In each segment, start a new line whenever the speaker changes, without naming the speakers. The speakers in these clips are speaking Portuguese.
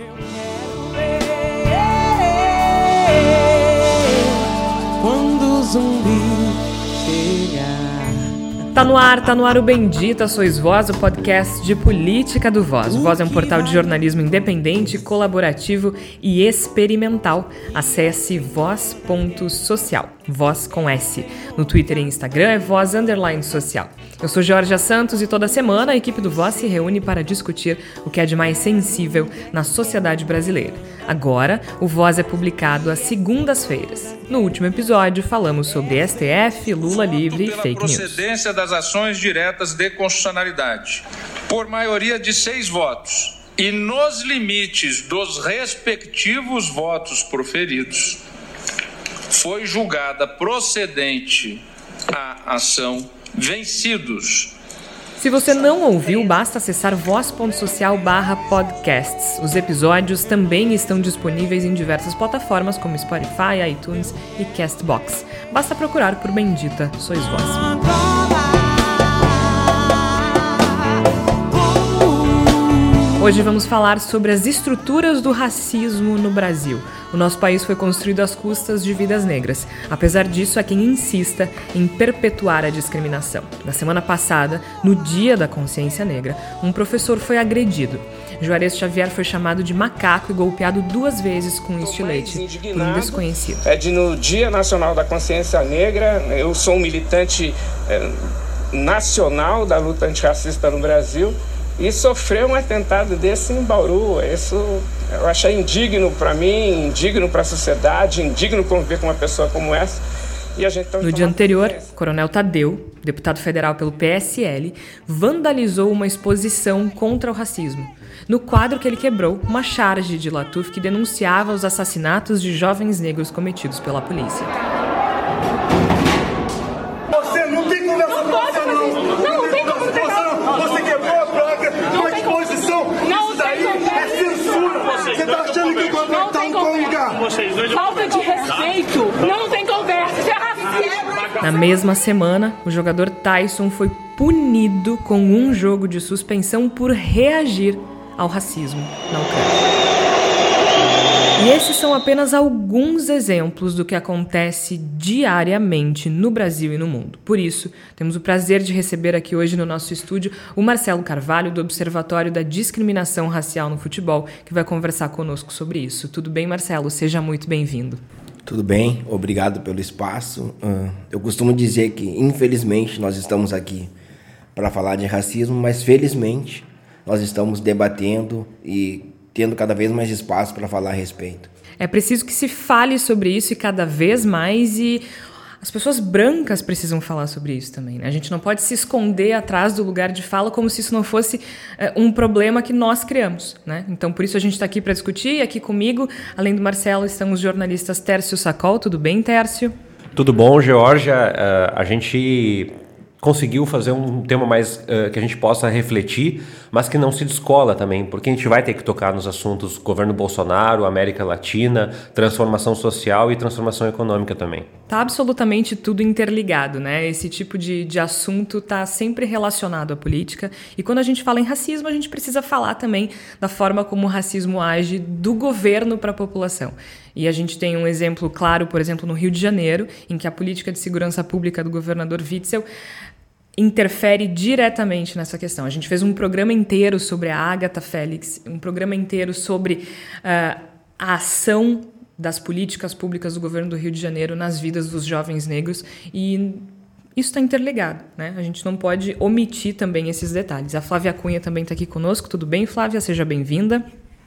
Quando o
Tá no ar, tá no ar o Bendita Sois Voz, o podcast de política do Voz. O Voz é um portal de jornalismo independente, colaborativo e experimental. Acesse voz.social, voz com S. No Twitter e Instagram é voz underline social. Eu sou Jorge Santos e toda semana a equipe do Voz se reúne para discutir o que é de mais sensível na sociedade brasileira. Agora, o Voz é publicado às segundas-feiras. No último episódio, falamos sobre STF, Lula livre e fake news.
Das ações diretas de constitucionalidade. Por maioria de seis votos e nos limites dos respectivos votos proferidos, foi julgada procedente a ação vencidos.
Se você não ouviu, basta acessar voz.social barra podcasts. Os episódios também estão disponíveis em diversas plataformas como Spotify, iTunes e Castbox. Basta procurar por Bendita Sois Voz. Hoje vamos falar sobre as estruturas do racismo no Brasil. O nosso país foi construído às custas de vidas negras. Apesar disso, há quem insista em perpetuar a discriminação. Na semana passada, no Dia da Consciência Negra, um professor foi agredido. Juarez Xavier foi chamado de macaco e golpeado duas vezes com um estilete por um desconhecido.
É de no Dia Nacional da Consciência Negra, eu sou um militante é, nacional da luta antirracista no Brasil e sofrer um atentado desse em Bauru. Isso eu achei indigno para mim, indigno para a sociedade, indigno conviver com uma pessoa como essa.
Tá no dia anterior, Coronel Tadeu, deputado federal pelo PSL, vandalizou uma exposição contra o racismo. No quadro que ele quebrou, uma charge de Latuf que denunciava os assassinatos de jovens negros cometidos pela polícia.
Falta de respeito. Não tem conversa. Isso é racismo.
Na mesma semana, o jogador Tyson foi punido com um jogo de suspensão por reagir ao racismo na Ucrânia. E esses são apenas alguns exemplos do que acontece diariamente no Brasil e no mundo. Por isso, temos o prazer de receber aqui hoje no nosso estúdio o Marcelo Carvalho, do Observatório da Discriminação Racial no Futebol, que vai conversar conosco sobre isso. Tudo bem, Marcelo? Seja muito bem-vindo.
Tudo bem, obrigado pelo espaço. Eu costumo dizer que, infelizmente, nós estamos aqui para falar de racismo, mas felizmente nós estamos debatendo e tendo cada vez mais espaço para falar a respeito.
É preciso que se fale sobre isso e cada vez mais e as pessoas brancas precisam falar sobre isso também. Né? A gente não pode se esconder atrás do lugar de fala como se isso não fosse é, um problema que nós criamos. Né? Então, por isso a gente está aqui para discutir. E aqui comigo, além do Marcelo, estão os jornalistas Tércio Sacol. Tudo bem, Tércio?
Tudo bom, Georgia. Uh, a gente conseguiu fazer um tema mais uh, que a gente possa refletir, mas que não se descola também, porque a gente vai ter que tocar nos assuntos governo Bolsonaro, América Latina, transformação social e transformação econômica também.
Tá absolutamente tudo interligado, né? Esse tipo de, de assunto tá sempre relacionado à política. E quando a gente fala em racismo, a gente precisa falar também da forma como o racismo age do governo para a população. E a gente tem um exemplo claro, por exemplo, no Rio de Janeiro, em que a política de segurança pública do governador Witzel interfere diretamente nessa questão. A gente fez um programa inteiro sobre a Agatha Félix, um programa inteiro sobre uh, a ação das políticas públicas do governo do Rio de Janeiro nas vidas dos jovens negros e isso está interligado, né? A gente não pode omitir também esses detalhes. A Flávia Cunha também está aqui conosco. Tudo bem, Flávia? Seja bem-vinda.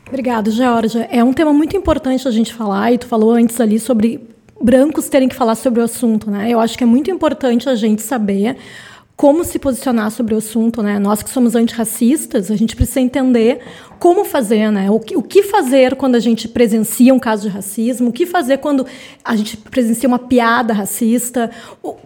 Obrigada, Georgia. É um tema muito importante a gente falar, e tu falou antes ali sobre brancos terem que falar sobre o assunto, né? Eu acho que é muito importante a gente saber como se posicionar sobre o assunto, né? Nós que somos antirracistas, a gente precisa entender como fazer, né? O que, o que fazer quando a gente presencia um caso de racismo, o que fazer quando a gente presencia uma piada racista,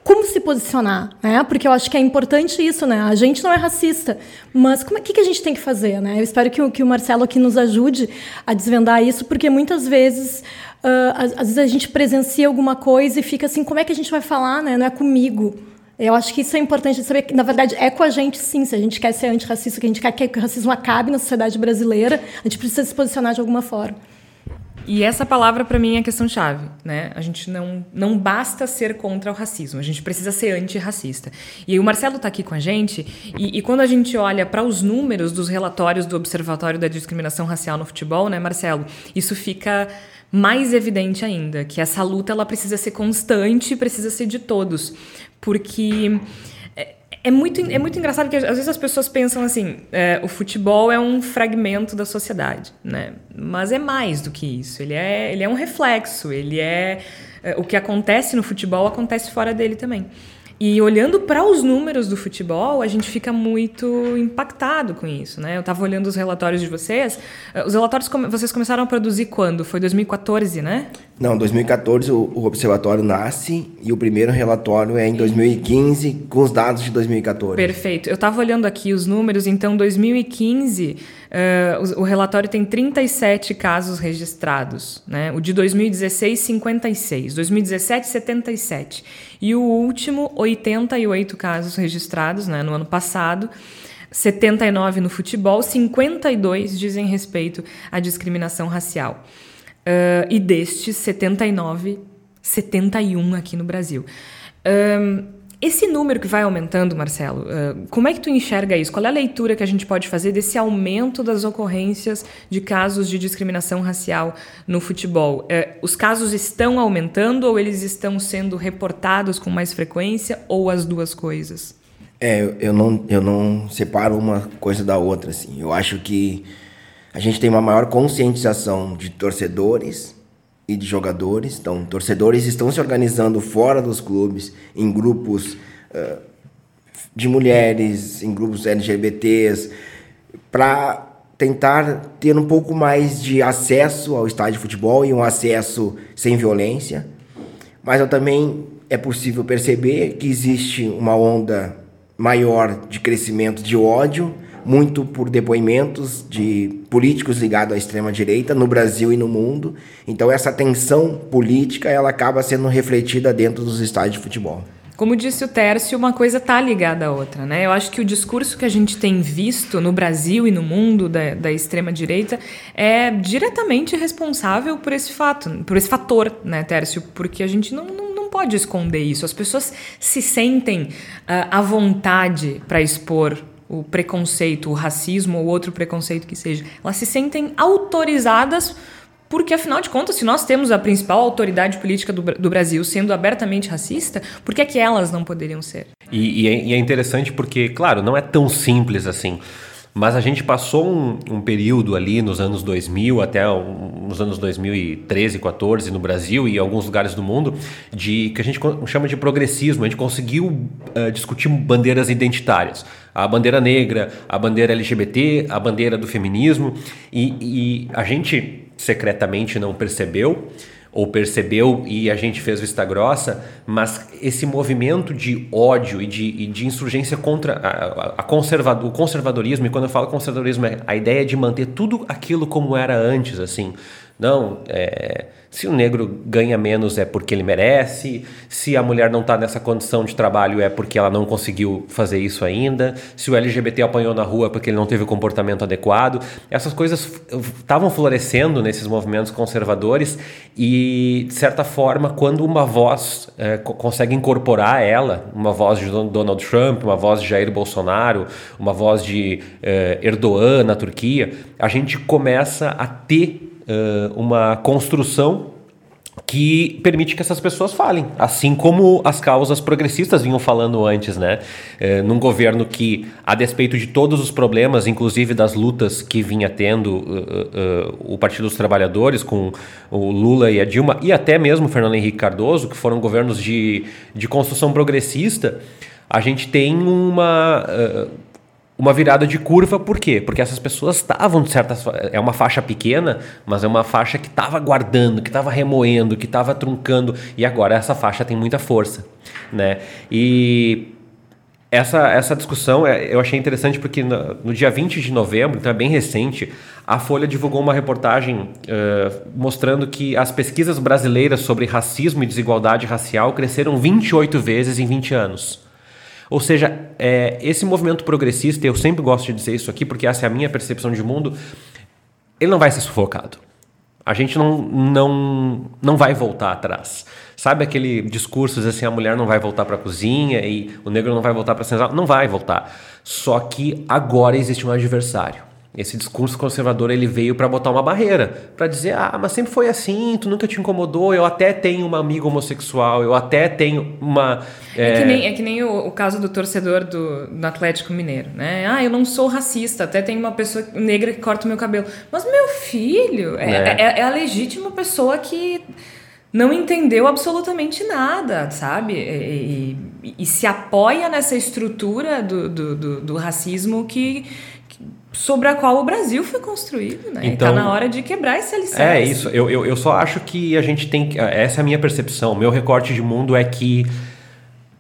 como se posicionar, né? Porque eu acho que é importante isso, né? A gente não é racista, mas como é que, que a gente tem que fazer, né? Eu espero que, que o Marcelo aqui nos ajude a desvendar isso, porque muitas vezes Uh, às, às, vezes a gente presencia alguma coisa e fica assim, como é que a gente vai falar, né? Não é comigo. Eu acho que isso é importante saber que, na verdade, é com a gente sim. Se a gente quer ser antirracista, que a gente quer que o racismo acabe na sociedade brasileira, a gente precisa se posicionar de alguma forma.
E essa palavra para mim é a questão chave, né? A gente não não basta ser contra o racismo, a gente precisa ser antirracista. E o Marcelo está aqui com a gente e, e quando a gente olha para os números dos relatórios do Observatório da Discriminação Racial no Futebol, né, Marcelo? Isso fica mais evidente ainda que essa luta ela precisa ser constante, precisa ser de todos, porque é muito, é muito engraçado que às vezes as pessoas pensam assim: é, o futebol é um fragmento da sociedade, né? Mas é mais do que isso. Ele é, ele é um reflexo, ele é, é o que acontece no futebol acontece fora dele também. E olhando para os números do futebol, a gente fica muito impactado com isso, né? Eu estava olhando os relatórios de vocês. Eh, os relatórios vocês começaram a produzir quando? Foi 2014, né?
Não, 2014 o, o observatório nasce e o primeiro relatório é em 2015 com os dados de 2014.
Perfeito. Eu estava olhando aqui os números, então 2015 Uh, o, o, relatório tem 37 casos registrados, né? O de 2016, 56. 2017, 77. E o último, 88 casos registrados né, no ano passado. 79 no futebol, 52 dizem respeito à discriminação racial. Uh, e destes 79, 71 aqui no Brasil. Uh, esse número que vai aumentando, Marcelo, como é que tu enxerga isso? Qual é a leitura que a gente pode fazer desse aumento das ocorrências de casos de discriminação racial no futebol? Os casos estão aumentando ou eles estão sendo reportados com mais frequência ou as duas coisas?
É, eu não, eu não separo uma coisa da outra, assim. Eu acho que a gente tem uma maior conscientização de torcedores e de jogadores. Então, torcedores estão se organizando fora dos clubes, em grupos uh, de mulheres, em grupos LGBTs, para tentar ter um pouco mais de acesso ao estádio de futebol e um acesso sem violência. Mas eu também é possível perceber que existe uma onda maior de crescimento de ódio muito por depoimentos de políticos ligados à extrema direita no Brasil e no mundo. Então essa tensão política ela acaba sendo refletida dentro dos estádios de futebol.
Como disse o Tércio, uma coisa está ligada à outra, né? Eu acho que o discurso que a gente tem visto no Brasil e no mundo da, da extrema-direita é diretamente responsável por esse fato, por esse fator, né, Tércio? Porque a gente não, não, não pode esconder isso. As pessoas se sentem uh, à vontade para expor o preconceito, o racismo ou outro preconceito que seja, elas se sentem autorizadas porque, afinal de contas, se nós temos a principal autoridade política do, do Brasil sendo abertamente racista, por que, é que elas não poderiam ser?
E, e, é, e é interessante porque, claro, não é tão simples assim. Mas a gente passou um, um, período ali nos anos 2000 até nos anos 2013, 14 no Brasil e em alguns lugares do mundo de que a gente chama de progressismo. A gente conseguiu uh, discutir bandeiras identitárias, a bandeira negra, a bandeira LGBT, a bandeira do feminismo. E, e a gente secretamente não percebeu ou percebeu e a gente fez vista grossa, mas esse movimento de ódio e de, e de insurgência contra a, a o conservadorismo, e quando eu falo conservadorismo, é a ideia de manter tudo aquilo como era antes, assim, não, é, se o negro ganha menos é porque ele merece, se a mulher não está nessa condição de trabalho é porque ela não conseguiu fazer isso ainda, se o LGBT apanhou na rua é porque ele não teve o comportamento adequado. Essas coisas estavam florescendo nesses movimentos conservadores e, de certa forma, quando uma voz é, consegue incorporar ela, uma voz de Donald Trump, uma voz de Jair Bolsonaro, uma voz de é, Erdogan na Turquia, a gente começa a ter uh, uma construção que permite que essas pessoas falem, assim como as causas progressistas vinham falando antes, né? É, num governo que, a despeito de todos os problemas, inclusive das lutas que vinha tendo uh, uh, o Partido dos Trabalhadores com o Lula e a Dilma, e até mesmo Fernando Henrique Cardoso, que foram governos de, de construção progressista, a gente tem uma. Uh, uma virada de curva, por quê? Porque essas pessoas estavam, de certa é uma faixa pequena, mas é uma faixa que estava guardando, que estava remoendo, que estava truncando, e agora essa faixa tem muita força, né? E essa, essa discussão é, eu achei interessante porque no, no, dia 20 de novembro, então é bem recente, a Folha divulgou uma reportagem uh, mostrando que as pesquisas brasileiras sobre racismo e desigualdade racial cresceram 28 vezes em 20 anos. Ou seja, é, esse movimento progressista, eu sempre gosto de dizer isso aqui, porque essa é a minha percepção de mundo, ele não vai ser sufocado. A gente não, não, não vai voltar atrás. Sabe aquele discurso assim, a mulher não vai voltar para a cozinha e o negro não vai voltar para a senzala? Não vai voltar. Só que agora existe um adversário. Esse discurso conservador ele veio para botar uma barreira, para dizer: "Ah, mas sempre foi assim, tu nunca te incomodou, eu até tenho uma amiga homossexual, eu até tenho uma
É, é que nem, é que nem o, o, caso do torcedor do, do Atlético Mineiro, né? Ah, eu não sou racista, até tem uma pessoa negra que corta o meu cabelo. Mas meu filho, é, é. é, é a legítima pessoa que não entendeu absolutamente nada, sabe? E, e, e se apoia nessa estrutura do, do, do, do racismo que sobre a qual o Brasil foi construído, né? Então, tá na hora de quebrar esse alicerce.
É isso. Eu, eu, eu só acho que a gente tem. Essa é a minha percepção. Meu recorte de mundo é que,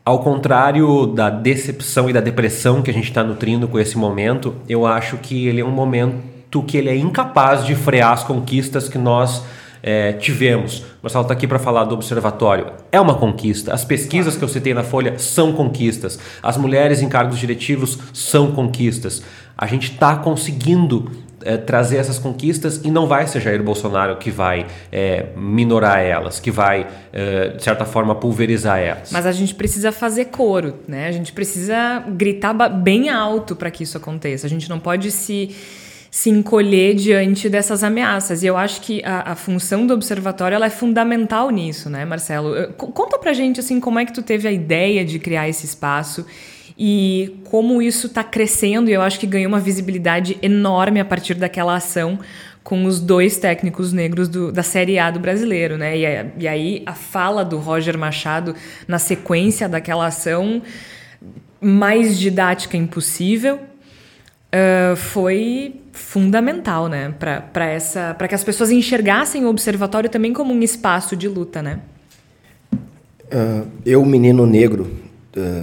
ao contrário da decepção e da depressão que a gente está nutrindo com esse momento, eu acho que ele é um momento que ele é incapaz de frear as conquistas que nós é, tivemos. Marcelo está aqui para falar do observatório. É uma conquista. As pesquisas que eu citei na Folha são conquistas. As mulheres em cargos diretivos são conquistas. A gente está conseguindo é, trazer essas conquistas e não vai ser Jair Bolsonaro que vai é, minorar elas, que vai, é, de certa forma, pulverizar elas.
Mas a gente precisa fazer coro, né? A gente precisa gritar bem alto para que isso aconteça. A gente não pode se se encolher diante dessas ameaças. E eu acho que a, a função do observatório ela é fundamental nisso, né, Marcelo? Conta pra gente assim como é que tu teve a ideia de criar esse espaço e como isso está crescendo, e eu acho que ganhou uma visibilidade enorme a partir daquela ação com os dois técnicos negros do, da Série A do brasileiro, né? E, e, aí a fala do Roger Machado na sequência daquela ação mais didática impossível uh, foi fundamental, né? Para essa, para que as pessoas enxergassem o observatório também como um espaço de luta, né?
Uh, eu, menino negro,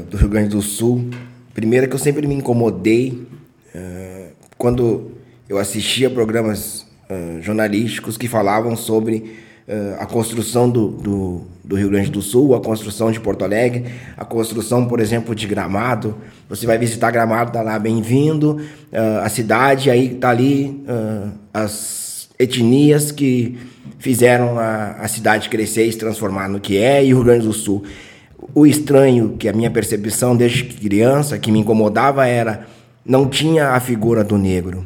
do Rio Grande do Sul. Primeiro que eu sempre me incomodei uh, quando eu assistia programas uh, jornalísticos que falavam sobre uh, a construção do, do, do, Rio Grande do Sul, a construção de Porto Alegre, a construção, por exemplo, de Gramado. Você vai visitar Gramado, tá lá, bem-vindo, a cidade, aí tá ali as etnias que fizeram a, a cidade crescer e se transformar no que é, e o Rio Grande do Sul. O estranho, que a minha percepção desde criança, que me incomodava, era não tinha a figura do negro.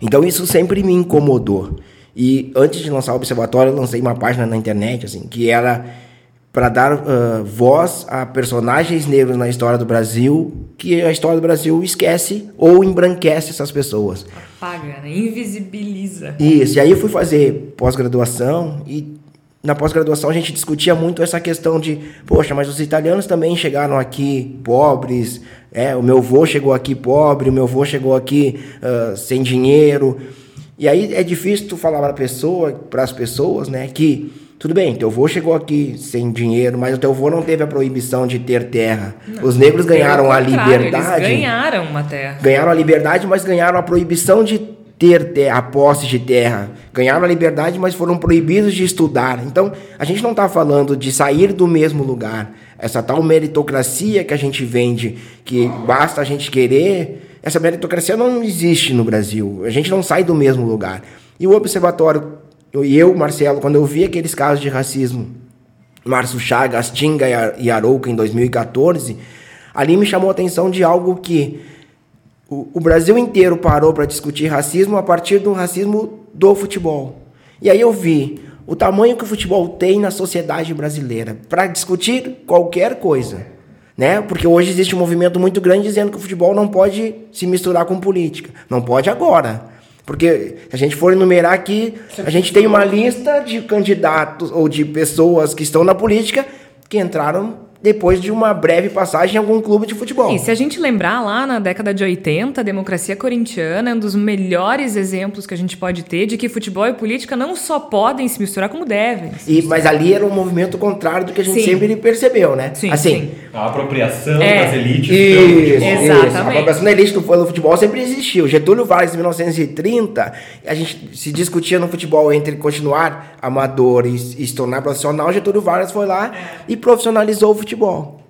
Então isso sempre me incomodou. E antes de lançar o observatório, eu lancei uma página na internet, assim, que era para dar uh, voz a personagens negros na história do Brasil, que a história do Brasil esquece ou embranquece essas pessoas.
Apaga, né? invisibiliza.
Isso. E aí eu fui fazer pós-graduação e na pós-graduação a gente discutia muito essa questão de, poxa, mas os italianos também chegaram aqui pobres, é, o meu avô chegou aqui pobre, o meu avô chegou aqui uh, sem dinheiro. E aí é difícil tu falar para pessoa, para as pessoas, né, que tudo bem, teu avô chegou aqui sem dinheiro, mas o teu avô não teve a proibição de ter terra. Não, Os negros ganharam a liberdade.
Eles ganharam uma terra.
Ganharam a liberdade, mas ganharam a proibição de ter terra, a posse de terra. Ganharam a liberdade, mas foram proibidos de estudar. Então, a gente não está falando de sair do mesmo lugar. Essa tal meritocracia que a gente vende, que basta a gente querer, essa meritocracia não existe no Brasil. A gente não sai do mesmo lugar. E o observatório, e eu, Marcelo, quando eu vi aqueles casos de racismo, Márcio Chagas, Tinga e Arouca em 2014, ali me chamou a atenção de algo que o, o Brasil inteiro parou para discutir racismo a partir do racismo do futebol. E aí eu vi o tamanho que o futebol tem na sociedade brasileira para discutir qualquer coisa. Né? Porque hoje existe um movimento muito grande dizendo que o futebol não pode se misturar com política. Não pode agora. Porque se a gente for enumerar aqui, a gente tem uma lista de candidatos ou de pessoas que estão na política que entraram depois de uma breve passagem em algum clube de futebol.
E se a gente lembrar lá na década de 80, a democracia corintiana é um dos melhores exemplos que a gente pode ter de que futebol e política não só podem se misturar, como devem.
E, mas ali era um movimento contrário do que a gente sim. sempre percebeu, né?
Sim,
assim,
sim.
A apropriação é. das elites
isso, futebol. Exatamente. A apropriação da elite do futebol sempre existiu. Getúlio Vargas, em 1930, a gente se discutia no futebol entre continuar amador e, e se tornar profissional. Getúlio Vargas foi lá é. e profissionalizou o futebol futebol.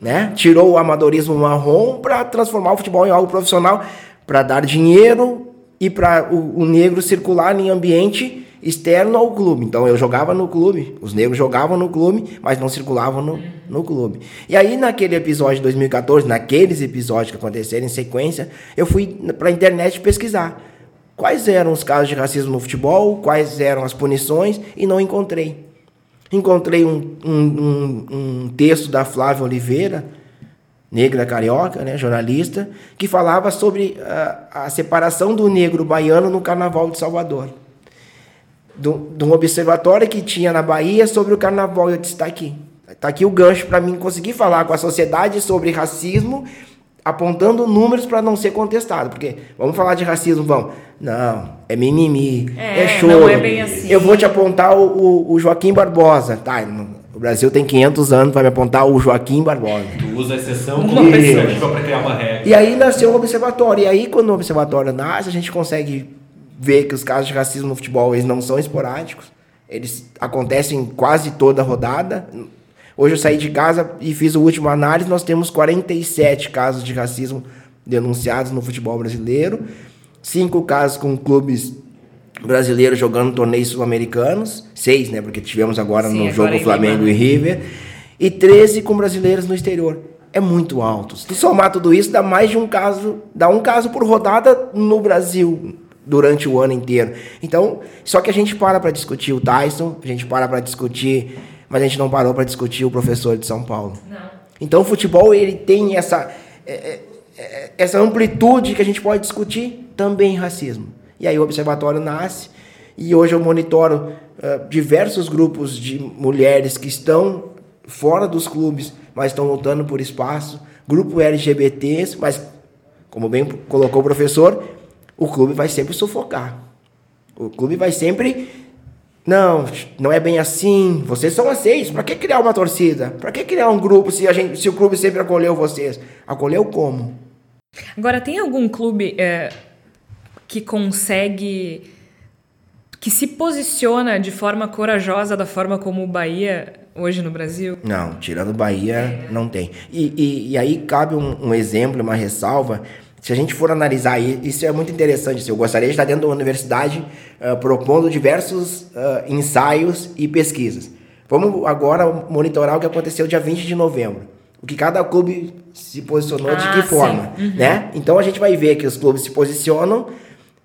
né? Tirou o amadorismo marrom para transformar o futebol em algo profissional, para dar dinheiro e para o, o negro circular em ambiente externo ao clube. Então eu jogava no clube, os negros jogavam no clube, mas não circulavam no, no clube. E aí naquele episódio de 2014, naqueles episódios que aconteceram em sequência, eu fui para a internet pesquisar quais eram os casos de racismo no futebol, quais eram as punições e não encontrei. Encontrei um, um, um, um texto da Flávia Oliveira, negra carioca, né, jornalista, que falava sobre a, a separação do negro baiano no Carnaval de Salvador de um observatório que tinha na Bahia sobre o carnaval. Eu disse: está aqui. Está aqui o gancho para mim conseguir falar com a sociedade sobre racismo, apontando números para não ser contestado. Porque vamos falar de racismo, vamos. Não, é mimimi, é, é choro. Não é bem assim. Eu vou te apontar o, o, o Joaquim Barbosa. Tá, o Brasil tem 500 anos, vai me apontar o Joaquim Barbosa.
Tu usa a exceção como pessoa para criar uma regra.
E aí nasceu o observatório. E aí, quando o observatório nasce, a gente consegue ver que os casos de racismo no futebol eles não são esporádicos, eles acontecem quase toda rodada. Hoje eu saí de casa e fiz o último análise, nós temos 47 casos de racismo denunciados no futebol brasileiro, cinco casos com clubes brasileiros jogando torneios sul-americanos, seis, né, porque tivemos agora Sim, no agora jogo Flamengo e River, e 13 com brasileiros no exterior. É muito alto. Se somar tudo isso, dá mais de um caso, dá um caso por rodada no Brasil durante o ano inteiro. Então, só que a gente para para discutir o Tyson, a gente para para discutir, mas a gente não parou para discutir o professor de São Paulo. Não. Então, o futebol ele tem essa é, é, é, essa amplitude que a gente pode discutir também racismo. E aí o observatório nasce e hoje eu monitoro uh, diversos grupos de mulheres que estão fora dos clubes, mas estão lutando por espaço, grupo LGBTs, mas como bem colocou o professor, o clube vai sempre sufocar. O clube vai sempre. Não, não é bem assim. Vocês são aceitos. Para que criar uma torcida? Para que criar um grupo se, a gente, se o clube sempre acolheu vocês? Acolheu como?
Agora, tem algum clube é, que consegue. que se posiciona de forma corajosa da forma como o Bahia hoje no Brasil?
Não, tirando o Bahia, não tem. E, e, e aí cabe um, um exemplo, uma ressalva se a gente for analisar, isso é muito interessante. Eu gostaria de estar dentro da universidade uh, propondo diversos uh, ensaios e pesquisas. Vamos agora monitorar o que aconteceu dia 20 de novembro. O que cada clube se posicionou, ah, de que forma. Uhum. Né? Então a gente vai ver que os clubes se posicionam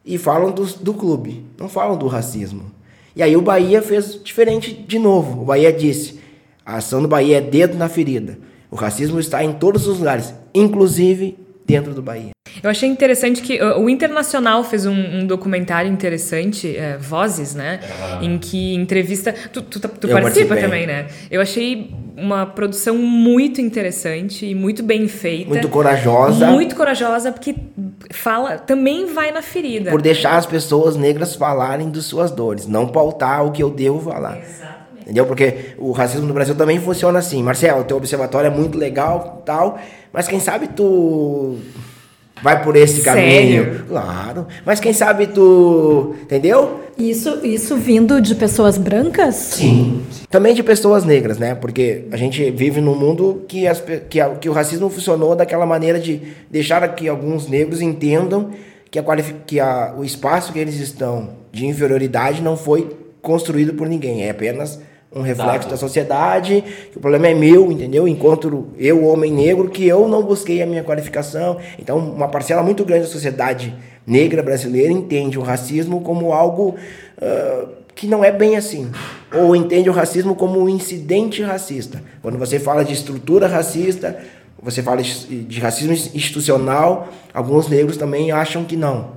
e falam do, do clube, não falam do racismo. E aí o Bahia fez diferente de novo. O Bahia disse: a ação do Bahia é dedo na ferida. O racismo está em todos os lugares, inclusive dentro do Bahia.
Eu achei interessante que uh, o Internacional fez um, um documentário interessante, é, Vozes, né? Ah. Em que entrevista. Tu, tu, tu participa também, né? Eu achei uma produção muito interessante e muito bem feita.
Muito corajosa.
Muito corajosa, porque fala, também vai na ferida.
Por deixar as pessoas negras falarem de suas dores, não pautar o que eu devo falar. Exatamente. Entendeu? Porque o racismo no Brasil também funciona assim. Marcelo, teu observatório é muito legal, tal, mas quem sabe tu vai por esse caminho. Sério? Claro. Mas quem sabe tu. Entendeu?
Isso, isso vindo de pessoas brancas?
Sim. Também de pessoas negras, né? Porque a gente vive num mundo que, as, que, a, que o racismo funcionou daquela maneira de deixar que alguns negros entendam que, a, que a, o espaço que eles estão de inferioridade não foi construído por ninguém. É apenas um reflexo da sociedade, que o problema é meu, entendeu? Encontro eu, homem negro, que eu não busquei a minha qualificação. Então, uma parcela muito grande da sociedade negra brasileira entende o racismo como algo uh, que não é bem assim. Ou entende o racismo como um incidente racista. Quando você fala de estrutura racista, você fala de racismo institucional, alguns negros também acham que não.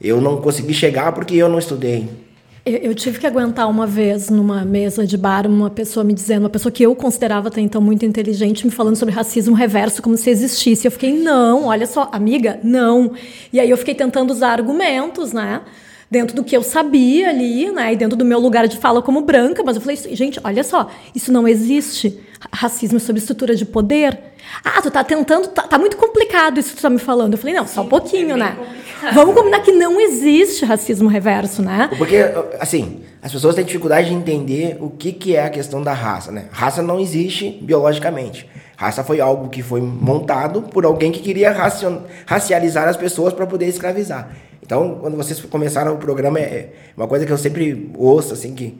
Eu não consegui chegar porque eu não estudei.
Eu, tive que aguentar uma vez numa mesa de bar uma pessoa me dizendo, uma pessoa que eu considerava até então muito inteligente, me falando sobre racismo reverso como se existisse. Eu fiquei, não, olha só, amiga, não. E aí eu fiquei tentando usar argumentos, né? Dentro do que eu sabia ali, né? E dentro do meu lugar de fala como branca, mas eu falei, gente, olha só, isso não existe. Racismo sobre estrutura de poder. Ah, tu tá tentando. Tá, tá, muito complicado isso que tu tá me falando. Eu falei, não, só um pouquinho, é né? Complicado. Vamos combinar que não existe racismo reverso, né?
Porque, assim, as pessoas têm dificuldade de entender o que, que é a questão da raça, né? Raça não existe biologicamente. Raça foi algo que foi montado por alguém que queria racializar as pessoas para poder escravizar. Então, quando vocês começaram o programa, é uma coisa que eu sempre ouço, assim, que,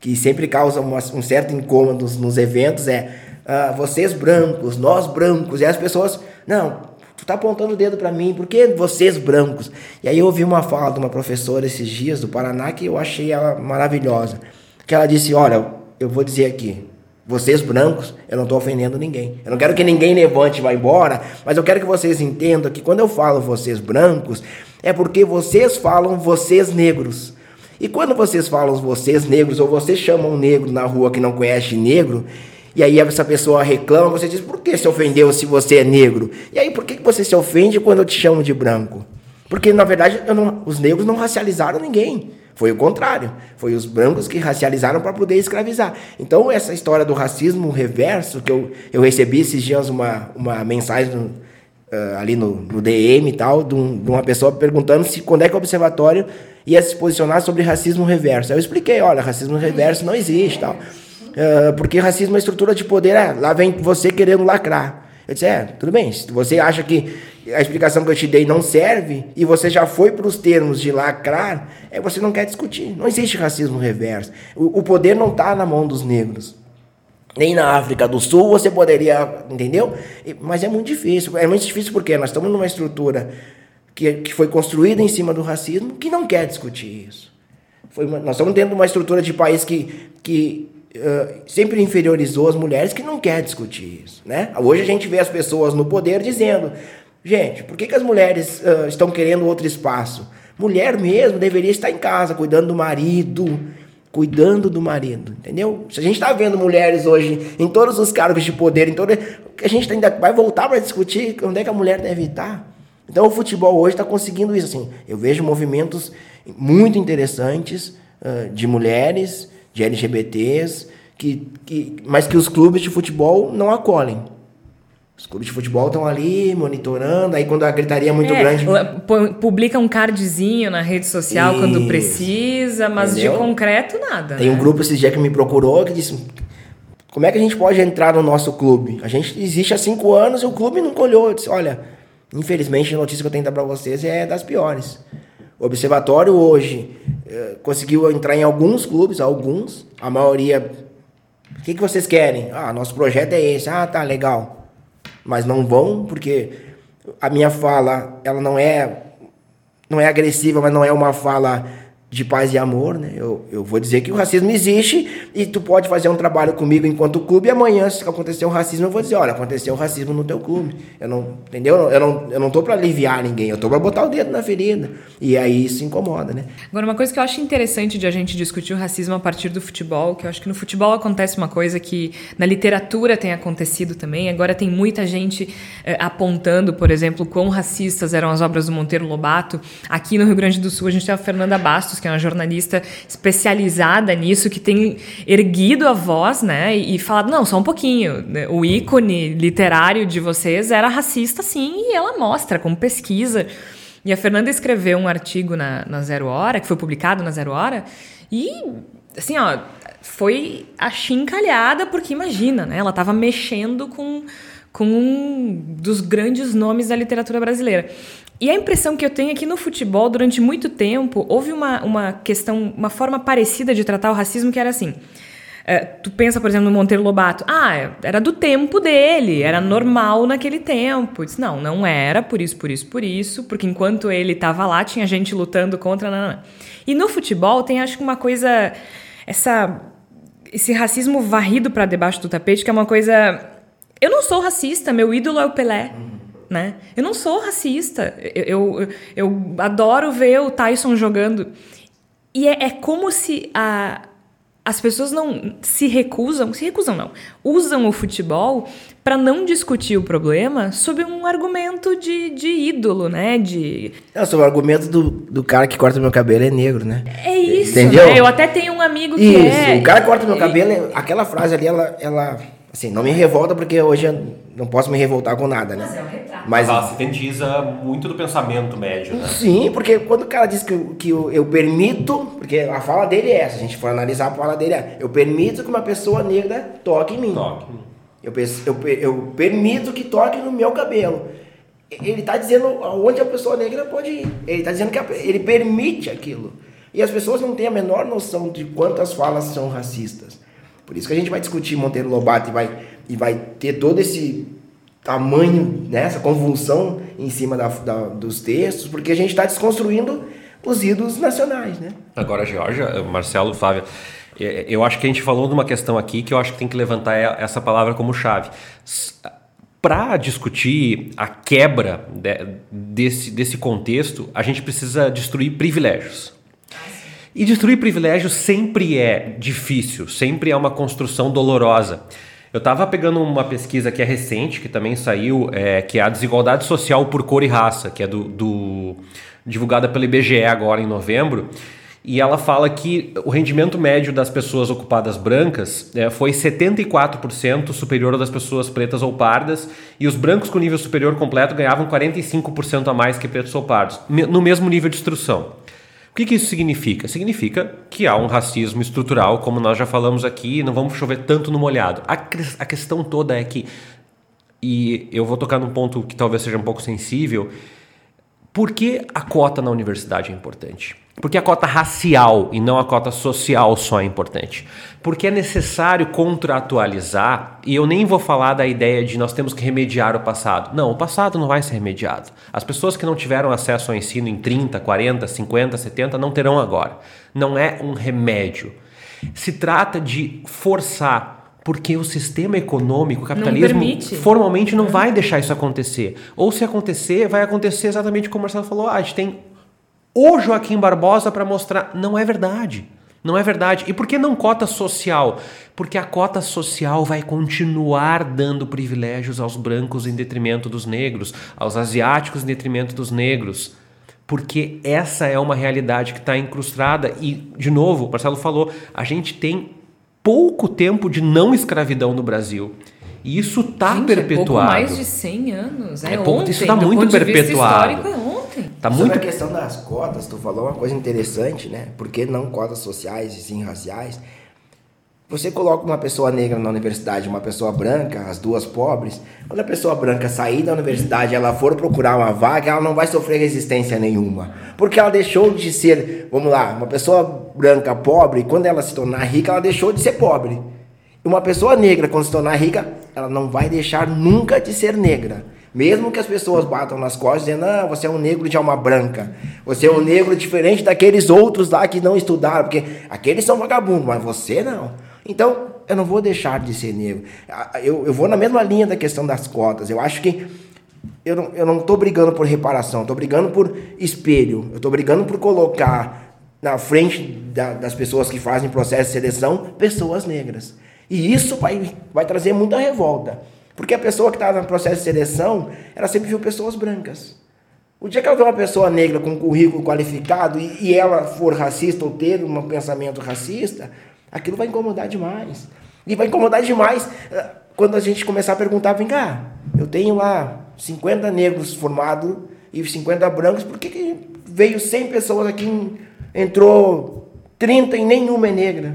que sempre causa uma, um certo incômodo nos eventos, é ah, vocês brancos, nós brancos, e as pessoas, não, tu tá apontando o dedo para mim, por que vocês brancos? E aí eu ouvi uma fala de uma professora esses dias do Paraná que eu achei ela maravilhosa, que ela disse, olha, eu vou dizer aqui, vocês brancos, eu não estou ofendendo ninguém. Eu não quero que ninguém levante e vá embora, mas eu quero que vocês entendam que quando eu falo vocês brancos, é porque vocês falam vocês negros. E quando vocês falam vocês negros, ou vocês chamam um negro na rua que não conhece negro, e aí essa pessoa reclama, você diz, por que se ofendeu se você é negro? E aí, por que você se ofende quando eu te chamo de branco? Porque, na verdade, não, os negros não racializaram ninguém. Foi o contrário. Foi os brancos que racializaram para poder escravizar. Então, essa história do racismo reverso, que eu, eu recebi esses dias uma, uma mensagem uh, ali no, no, DM e tal, de, um, de, uma pessoa perguntando se quando é que o observatório ia se posicionar sobre racismo reverso. Aí eu expliquei, olha, racismo reverso não existe tal. Uh, porque racismo é estrutura de poder, é, lá vem você querendo lacrar. Eu disse, é, tudo bem, se você acha que a explicação que eu te dei não serve e você já foi para os termos de lacrar, é você não quer discutir. Não existe racismo reverso. O, o poder não está na mão dos negros. Nem na África do Sul você poderia, entendeu? Mas é muito difícil. É muito difícil porque nós estamos numa estrutura que, que foi construída em cima do racismo que não quer discutir isso. Foi uma, nós estamos dentro de uma estrutura de país que, que uh, sempre inferiorizou as mulheres que não quer discutir isso. Né? Hoje a gente vê as pessoas no poder dizendo: gente, por que, que as mulheres uh, estão querendo outro espaço? Mulher mesmo deveria estar em casa, cuidando do marido, cuidando do marido, entendeu? Se a gente está vendo mulheres hoje em todos os cargos de poder, em todo, a gente ainda vai voltar para discutir onde é que a mulher deve estar. Então o futebol hoje está conseguindo isso. Assim, eu vejo movimentos muito interessantes uh, de mulheres, de LGBTs, que, que, mas que os clubes de futebol não acolhem. Os clubes de futebol estão ali monitorando, aí quando a gritaria é muito é, grande.
Publica um cardzinho na rede social Isso. quando precisa, mas Entendeu? de concreto nada.
Tem né? um grupo esse dia que me procurou que disse: como é que a gente pode entrar no nosso clube? A gente existe há cinco anos e o clube nunca olhou. Eu disse: olha, infelizmente a notícia que eu tenho para vocês é das piores. O observatório hoje eh, conseguiu entrar em alguns clubes, alguns, a maioria. O que, que vocês querem? Ah, nosso projeto é esse. Ah, tá, legal mas não vão porque a minha fala ela não é não é agressiva, mas não é uma fala de paz e amor, né? Eu, eu vou dizer que o racismo existe e tu pode fazer um trabalho comigo enquanto clube e amanhã, se acontecer um racismo, eu vou dizer, olha, aconteceu um racismo no teu clube. Eu não, entendeu? Eu não, eu não tô para aliviar ninguém, eu tô para botar o dedo na ferida. E aí isso incomoda, né?
Agora, uma coisa que eu acho interessante de a gente discutir o racismo a partir do futebol, que eu acho que no futebol acontece uma coisa que na literatura tem acontecido também. Agora tem muita gente eh, apontando, por exemplo, quão racistas eram as obras do Monteiro Lobato. Aqui no Rio Grande do Sul, a gente tem a Fernanda Bastos, que é uma jornalista especializada nisso, que tem erguido a voz, né, e falado, não, só um pouquinho, né, o ícone literário de vocês era racista, sim, e ela mostra com pesquisa. E a Fernanda escreveu um artigo na, na Zero Hora, que foi publicado na Zero Hora, e, assim, ó, foi achincalhada, porque imagina, né, ela estava mexendo com com um dos grandes nomes da literatura brasileira. E a impressão que eu tenho é que no futebol, durante muito tempo, houve uma, uma questão, uma forma parecida de tratar o racismo que era assim. É, tu pensa, por exemplo, no Monteiro Lobato. Ah, era do tempo dele, era normal naquele tempo. Diz, não, não era, por isso, por isso, por isso, porque enquanto ele estava lá, tinha gente lutando contra. Não, não. E no futebol tem, acho que, uma coisa. Essa, esse racismo varrido para debaixo do tapete, que é uma coisa. Eu não sou racista, meu ídolo é o Pelé. Uhum né? Eu não sou racista. Eu, eu, eu adoro ver o Tyson jogando. E é, é como se a, as pessoas não se recusam, se recusam não, usam o futebol para não discutir o problema sob um argumento de, de ídolo, né? De...
É, sob o argumento do, do cara que corta meu cabelo é negro, né?
É isso, Entendeu? Né? Eu até tenho um amigo que isso,
é... o cara que corta meu cabelo, aquela frase ali, ela, ela Assim, não me revolta porque hoje eu não posso me revoltar com nada, né? Mas é um
retrato. Mas ela sintetiza muito do pensamento médio, né?
Sim, porque quando o cara diz que, que eu, eu, permito, porque a fala dele é essa, a gente for analisar a fala dele é, eu permito que uma pessoa negra toque em mim. Toque. Eu, eu, eu permito que toque no meu cabelo. Ele está dizendo aonde a pessoa negra pode ir. Ele está dizendo que ele permite aquilo. E as pessoas não têm a menor noção de quantas falas são racistas. Por isso que a gente vai discutir Monteiro Lobato e vai, e vai ter todo esse tamanho, né, essa convulsão em cima da, da dos textos, porque a gente está desconstruindo os ídolos nacionais. Né?
Agora, Georgia, Marcelo, Flávia, é, eu acho que a gente falou de uma questão aqui que eu acho que tem que levantar essa palavra como chave. Para discutir a quebra desse, desse contexto, a gente precisa destruir privilégios. E destruir privilégios sempre é difícil, sempre é uma construção dolorosa. Eu estava pegando uma pesquisa que é recente, que também saiu, é, que é a desigualdade social por cor e raça, que é do, do divulgada pelo IBGE agora em novembro. E ela fala que o rendimento médio das pessoas ocupadas brancas é, foi 74% superior ao das pessoas pretas ou pardas, e os brancos com nível superior completo ganhavam 45% a mais que pretos ou pardos, no mesmo nível de instrução que, que isso significa? Significa que há um racismo estrutural, como nós já falamos aqui, não vamos chover tanto no molhado. A, a questão toda é que, e eu vou tocar num ponto que talvez seja um pouco sensível, por que a cota na universidade é importante? Porque a cota racial e não a cota social só é importante. Porque é necessário contratualizar, e eu nem vou falar da ideia de nós temos que remediar o passado. Não, o passado não vai ser remediado. As pessoas que não tiveram acesso ao ensino em 30, 40, 50, 70 não terão agora. Não é um remédio. Se trata de forçar porque o sistema econômico, o capitalismo, não formalmente não vai deixar isso acontecer. Ou se acontecer, vai acontecer exatamente como o Marcelo falou: ah, a gente tem o Joaquim Barbosa para mostrar. Não é verdade. Não é verdade. E por que não cota social? Porque a cota social vai continuar dando privilégios aos brancos em detrimento dos negros, aos asiáticos em detrimento dos negros. Porque essa é uma realidade que está incrustada. E, de novo, o Marcelo falou, a gente tem pouco tempo de não escravidão no Brasil. E isso está perpetuado. É pouco
mais de 100 anos. É, é
pouco,
ontem,
isso está muito perpetuado.
é ontem.
Tá muito... Sobre a questão das cotas, tu falou uma coisa interessante, né? Por que não cotas sociais e sim raciais? Você coloca uma pessoa negra na universidade, uma pessoa branca, as duas pobres. Quando a pessoa branca sair da universidade, ela for procurar uma vaga, ela não vai sofrer resistência nenhuma, porque ela deixou de ser, vamos lá, uma pessoa branca pobre. Quando ela se tornar rica, ela deixou de ser pobre. E uma pessoa negra, quando se tornar rica, ela não vai deixar nunca de ser negra. Mesmo que as pessoas batam nas costas dizendo, ah, você é um negro de alma branca. Você é um negro diferente daqueles outros lá que não estudaram, porque aqueles são vagabundos, mas você não. Então, eu não vou deixar de ser negro. Eu, eu vou na mesma linha da questão das cotas. Eu acho que eu não, eu não brigando por reparação, estou brigando por espelho. Eu estou brigando por colocar na frente da, das pessoas que fazem processo de seleção pessoas negras. E isso vai, vai trazer muita revolta. Porque a pessoa que está no processo de seleção, ela sempre viu pessoas brancas. O dia que ela vê uma pessoa negra com um currículo qualificado e, e ela for racista ou ter um pensamento racista, Aquilo vai incomodar demais. E vai incomodar demais eh, quando a gente começar a perguntar: vem cá, eu tenho lá 50 negros formados e 50 brancos, por que, que veio 100 pessoas aqui, entrou 30 e nenhuma é negra?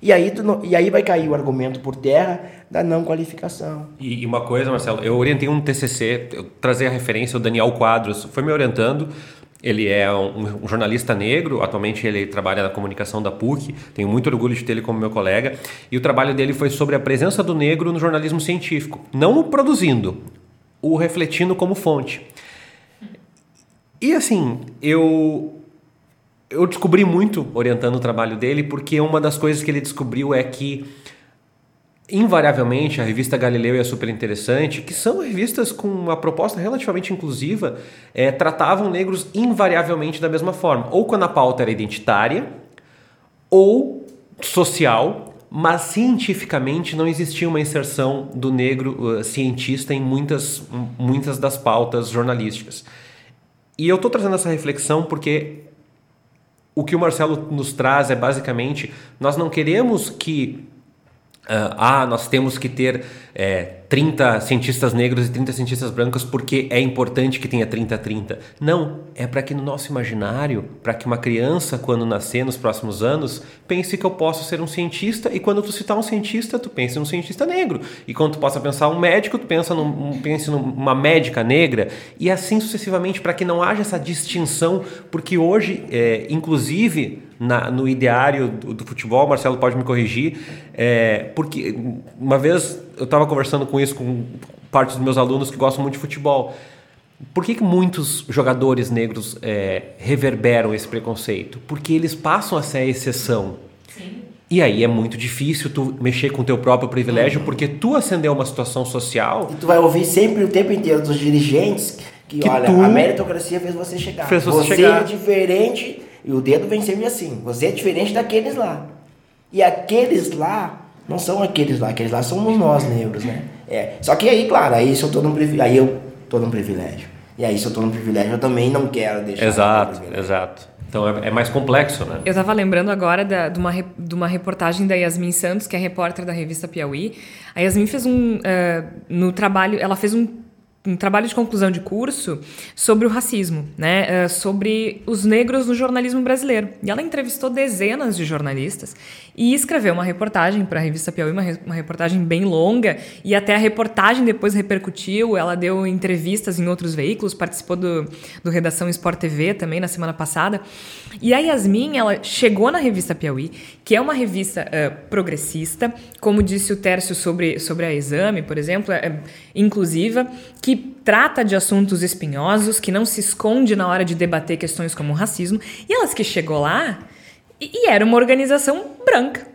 E aí, tu não, e aí vai cair o argumento por terra da não qualificação.
E, e uma coisa, Marcelo, eu orientei um TCC, eu trazer a referência, o Daniel Quadros foi me orientando ele é um, um, jornalista negro, atualmente ele trabalha na comunicação da PUC, tenho muito orgulho de ter ele como meu colega, e o trabalho dele foi sobre a presença do negro no jornalismo científico, não o produzindo, o refletindo como fonte. E assim, eu eu descobri muito orientando o trabalho dele, porque uma das coisas que ele descobriu é que invariavelmente a revista Galileu e a Super Interessante, que são revistas com uma proposta relativamente inclusiva, é, tratavam negros invariavelmente da mesma forma, ou quando a pauta era identitária, ou social, mas cientificamente não existia uma inserção do negro uh, cientista em muitas, muitas das pautas jornalísticas. E eu estou trazendo essa reflexão porque o que o Marcelo nos traz é basicamente nós não queremos que ah, nós temos que ter é, 30 cientistas negros e 30 cientistas brancos porque é importante que tenha 30-30. Não, é para que no nosso imaginário, para que uma criança, quando nascer nos próximos anos, pense que eu posso ser um cientista e quando tu citar um cientista, tu pensa em um cientista negro. E quando tu possa pensar um médico, tu pensa num, pense numa médica negra e assim sucessivamente, para que não haja essa distinção, porque hoje, é, inclusive, na, no ideário do, do, futebol, Marcelo pode me corrigir, é, porque uma vez eu estava conversando com isso com parte dos meus alunos que gostam muito de futebol. Por que, que muitos jogadores negros é, reverberam esse preconceito? Porque eles passam a ser a exceção. Sim. E aí é muito difícil tu mexer com o teu próprio privilégio, uhum. porque tu ascendeu uma situação social.
E tu vai ouvir sempre o tempo inteiro dos dirigentes que, que olha, a meritocracia fez você chegar.
Fez você,
você
chegar.
é diferente, e o dedo vem sempre assim. Você é diferente daqueles lá. E aqueles lá não são aqueles lá, aqueles lá somos nós negros, né? É. Só que aí, claro, aí se eu tô num privilégio, aí eu tô num privilégio. E aí se eu tô num privilégio, eu também não quero deixar.
Exato, exato. Então é, é, mais complexo, né?
Eu estava lembrando agora da, de, uma, de uma reportagem da Yasmin Santos, que é repórter da revista Piauí. A Yasmin fez um. Uh, no trabalho, ela fez um um trabalho de conclusão de curso sobre o racismo, né? Uh, sobre os negros no jornalismo brasileiro. E ela entrevistou dezenas de jornalistas e escreveu uma reportagem para a revista Piauí, uma, uma, reportagem bem longa, e até a reportagem depois repercutiu. Ela deu entrevistas em outros veículos, participou do, do Redação Sport TV também na semana passada. E a Yasmin, ela chegou na revista Piauí, que é uma revista uh, progressista, como disse o Tércio sobre, sobre a Exame, por exemplo, é, inclusiva, que trata de assuntos espinhosos, que não se esconde na hora de debater questões como racismo, e elas que chegou lá e, e era uma organização branca,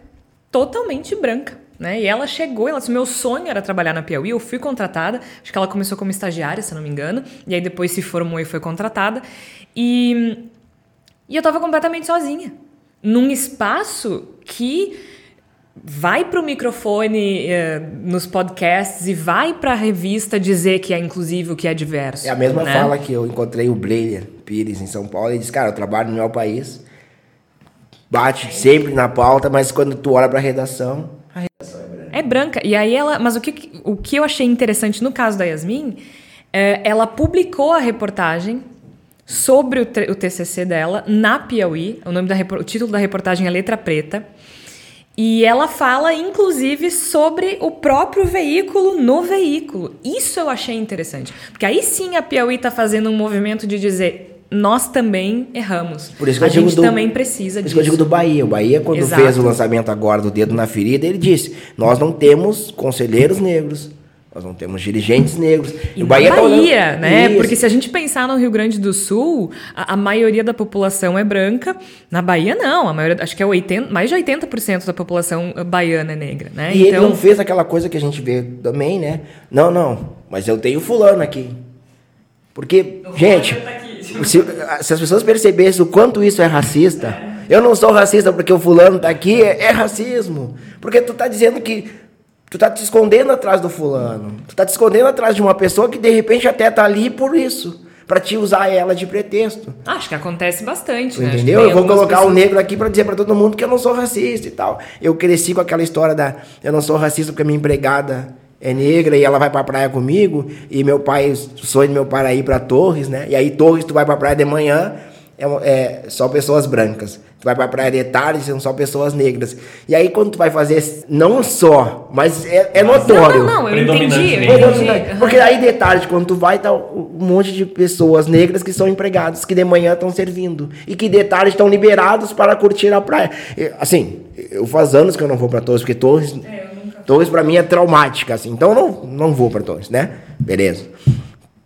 totalmente branca. Né? E ela chegou, ela disse: meu sonho era trabalhar na Piauí. Eu fui contratada, acho que ela começou como estagiária, se não me engano, e aí depois se formou e foi contratada. E, e eu estava completamente sozinha, num espaço que vai para o microfone eh, nos podcasts e vai para a revista dizer que é inclusivo, que é diverso.
É a mesma né? fala que eu encontrei o Breyer Pires em São Paulo e disse, cara, eu trabalho no meu país, bate sempre na pauta, mas quando tu olha para a redação, a redação
é branca. É branca. E aí ela, mas o que, o que eu achei interessante no caso da Yasmin, é, ela publicou a reportagem sobre o, o TCC dela na Piauí. O nome da o título da reportagem é Letra Preta. E ela fala, inclusive, sobre o próprio veículo no veículo. Isso eu achei interessante. Porque aí sim a Piauí está fazendo um movimento de dizer. Nós também erramos.
Por isso que
a
eu
gente
do,
também precisa
por
disso.
Isso que eu digo do Bahia. O Bahia, quando Exato. fez o lançamento agora do Dedo na Ferida, ele disse: Nós não temos conselheiros negros, nós não temos dirigentes negros.
E o Bahia, Bahia tá né? Isso. Porque se a gente pensar no Rio Grande do Sul, a, a, maioria da população é branca. Na Bahia, não. A maioria, acho que é 80, mais de 80% da população baiana é negra, né?
E então... ele não fez aquela coisa que a gente vê também, né? Não, não. Mas eu tenho fulano aqui. Porque, o gente, tá se, se, as pessoas percebessem o quanto isso é racista, é. eu não sou racista porque o fulano tá aqui, é, é racismo. Porque tu tá dizendo que Tu tá te escondendo atrás do fulano. Tu tá te escondendo atrás de uma pessoa que de repente até tá ali por isso. para te usar ela de pretexto.
Acho que acontece bastante, né?
Entendeu? Eu vou colocar pessoas... o negro aqui para dizer para todo mundo que eu não sou racista e tal. Eu cresci com aquela história da eu não sou racista porque minha empregada é negra e ela vai pra praia comigo. E meu pai, o sonho do meu pai era ir pra Torres, né? E aí Torres tu vai pra praia de manhã, é, é só pessoas brancas. Tu vai pra praia de tarde, são só pessoas negras. E aí, quando tu vai fazer, não só, mas é, é notório.
Não, não, não, eu entendi. Eu
entendi. Porque aí de tarde, quando tu vai, tá um monte de pessoas negras que são empregados, que de manhã estão servindo. E que de tarde estão liberados para curtir a praia. Assim, eu faz anos que eu não vou pra Torres, porque Torres. É, Torres pra mim é traumática, assim. Então eu não, não vou pra Torres, né? Beleza.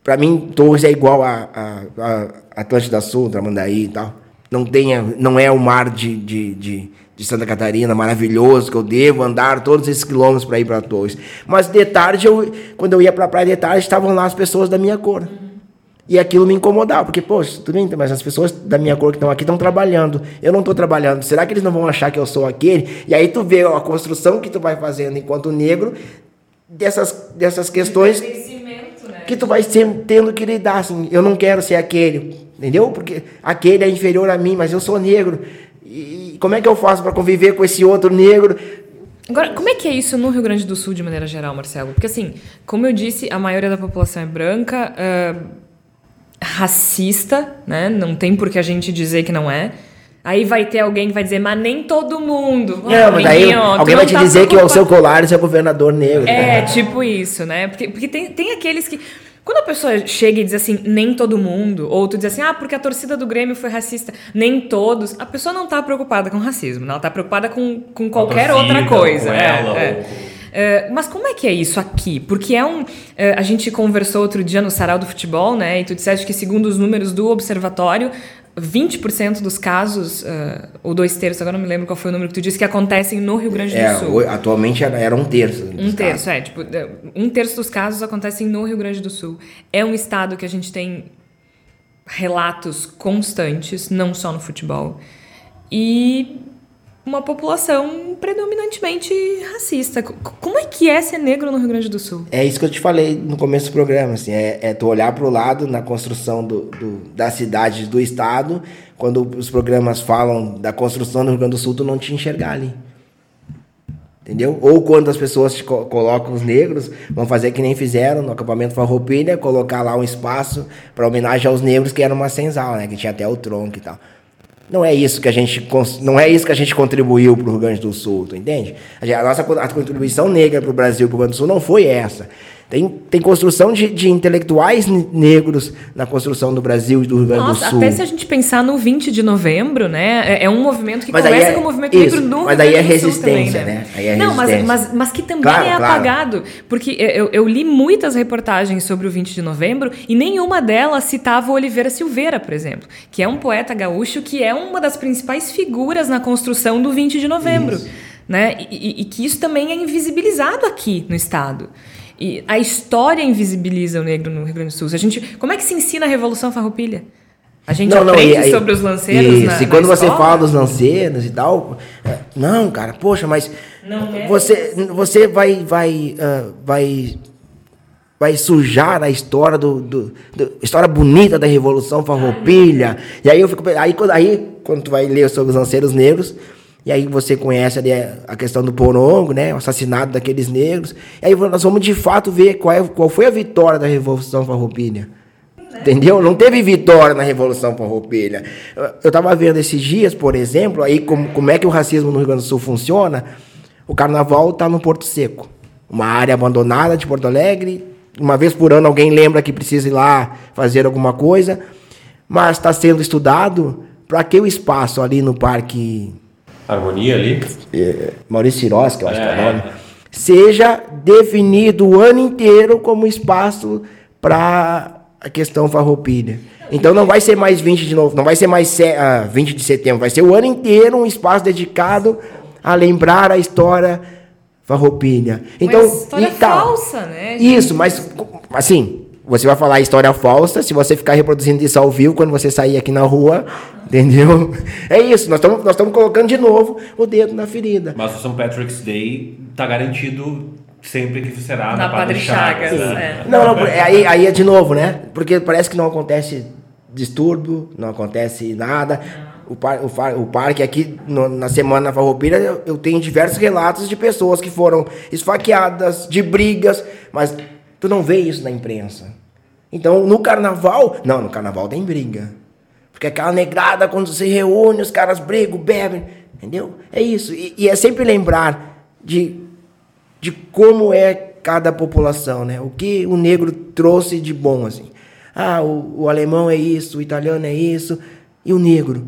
Pra mim, Torres é igual a, a, a Atlântida Sul, Tramandaí e tal não tenha, não é o mar de, de, de, de, Santa Catarina maravilhoso que eu devo andar todos esses quilômetros para ir para Torres. Mas de tarde, eu, quando eu ia para a praia de tarde, estavam lá as pessoas da minha cor. E aquilo me incomodava, porque, poxa, tudo bem, mas as pessoas da minha cor que estão aqui estão trabalhando. Eu não estou trabalhando. Será que eles não vão achar que eu sou aquele? E aí tu vê a construção que tu vai fazendo enquanto negro dessas, dessas questões? Que tu vai tendo que lidar. Assim, eu não quero ser aquele Entendeu? Porque aquele é inferior a mim, mas eu sou negro. E como é que eu faço para conviver com esse outro negro?
Agora, como é que é isso no Rio Grande do Sul de maneira geral, Marcelo? Porque assim, como eu disse, a maioria da população é branca, uh, racista, né? Não tem por que a gente dizer que não é. Aí vai ter alguém que vai dizer, mas nem todo mundo.
Não, mas daí alguém vai te tá dizer que o seu colar é governador negro.
É, né? tipo isso, né? Porque, porque tem, tem aqueles que. Quando a pessoa chega e diz assim, nem todo mundo, ou tu diz assim, ah, porque a torcida do Grêmio foi racista, nem todos, a pessoa não tá preocupada com racismo, ela tá preocupada com, com qualquer torcida, outra coisa. É, ela, é, é. Uh, mas como é que é isso aqui? Porque é um. Uh, a gente conversou outro dia no Sarau do Futebol, né? E tu disseste que, segundo os números do observatório, 20% dos casos, uh, ou dois terços, agora não me lembro qual foi o número que tu disse, que acontecem no Rio Grande do
é,
Sul.
Atualmente era, era um terço.
Um terço, casos. é. Tipo, um terço dos casos acontecem no Rio Grande do Sul. É um estado que a gente tem relatos constantes, não só no futebol. E uma população predominantemente racista. Como é que é ser negro no Rio Grande do Sul?
É isso que eu te falei no começo do programa, assim, é, é tu olhar para o lado na construção do, do, da cidade, do estado, quando os programas falam da construção do Rio Grande do Sul, tu não te enxergar ali. Entendeu? Ou quando as pessoas co colocam os negros, vão fazer que nem fizeram no acampamento Farroupilha, colocar lá um espaço para homenagem aos negros que era uma senzala, né, que tinha até o tronco e tal. Não é isso que a gente não é isso que a gente contribuiu para o Rio Grande do Sul, tu entende? A nossa a contribuição negra para o Brasil e para o Rio Grande do Sul não foi essa. Tem, tem construção de, de intelectuais negros na construção do Brasil e do Rio Grande do Sul.
Até se a gente pensar no 20 de novembro, né? É, é um movimento que mas começa é, com o movimento isso, negro no
Mas
aí
é resistência, também, né? né? É
Não, mas, mas, mas que também claro, é apagado. Claro. Porque eu, eu li muitas reportagens sobre o 20 de novembro e nenhuma delas citava o Oliveira Silveira, por exemplo, que é um poeta gaúcho que é uma das principais figuras na construção do 20 de novembro. Isso. Né? E, e, e que isso também é invisibilizado aqui no Estado. E a história invisibiliza o negro no Rio Grande do Sul. A gente, como é que se ensina a Revolução Farroupilha? A gente não, aprende não, e, sobre os lanceiros isso, na,
e quando você fala dos lanceiros e tal, é, não, cara, poxa, mas é você você vai vai uh, vai vai sujar a história do, do, do, história bonita da Revolução Farroupilha. E aí eu fico aí quando aí quando tu vai ler sobre os lanceiros negros, e aí você conhece ali a questão do Porongo, né? O assassinato daqueles negros. E aí nós vamos de fato ver qual, é, qual foi a vitória da Revolução Farroupilha. Entendeu? Não teve vitória na Revolução Farroupilha. Eu estava vendo esses dias, por exemplo, aí como, como é que o racismo no Rio Grande do Sul funciona. O carnaval está no Porto Seco. Uma área abandonada de Porto Alegre. Uma vez por ano alguém lembra que precisa ir lá fazer alguma coisa. Mas está sendo estudado para que o espaço ali no Parque
Harmonia ali.
É, Maurício Cirós, que eu acho é. que é o nome. Seja definido o ano inteiro como espaço para a questão farroupilha. Então não vai ser mais 20 de novo, não vai ser mais uh, 20 de setembro, vai ser o ano inteiro um espaço dedicado a lembrar a história farroupilha. Então,
mas história e falsa, né?
Gente? Isso, mas assim, você vai falar história falsa se você ficar reproduzindo isso ao vivo quando você sair aqui na rua, entendeu? É isso, nós estamos nós colocando de novo o dedo na ferida.
Mas o St. Patrick's Day está garantido sempre que será
na, na Padre Chagas. Chagas é.
Não, não, aí, aí é de novo, né? Porque parece que não acontece distúrbio, não acontece nada. O, par, o, o parque aqui, no, na semana na Farroupilha, eu, eu tenho diversos relatos de pessoas que foram esfaqueadas, de brigas, mas Tu não vê isso na imprensa. Então, no carnaval, não, no carnaval tem briga. Porque aquela negrada, quando se reúne, os caras brigam, bebem, entendeu? É isso. E, e, é sempre lembrar de, de como é cada população, né? O que o negro trouxe de bom, assim. Ah, o, o alemão é isso, o italiano é isso, e o negro?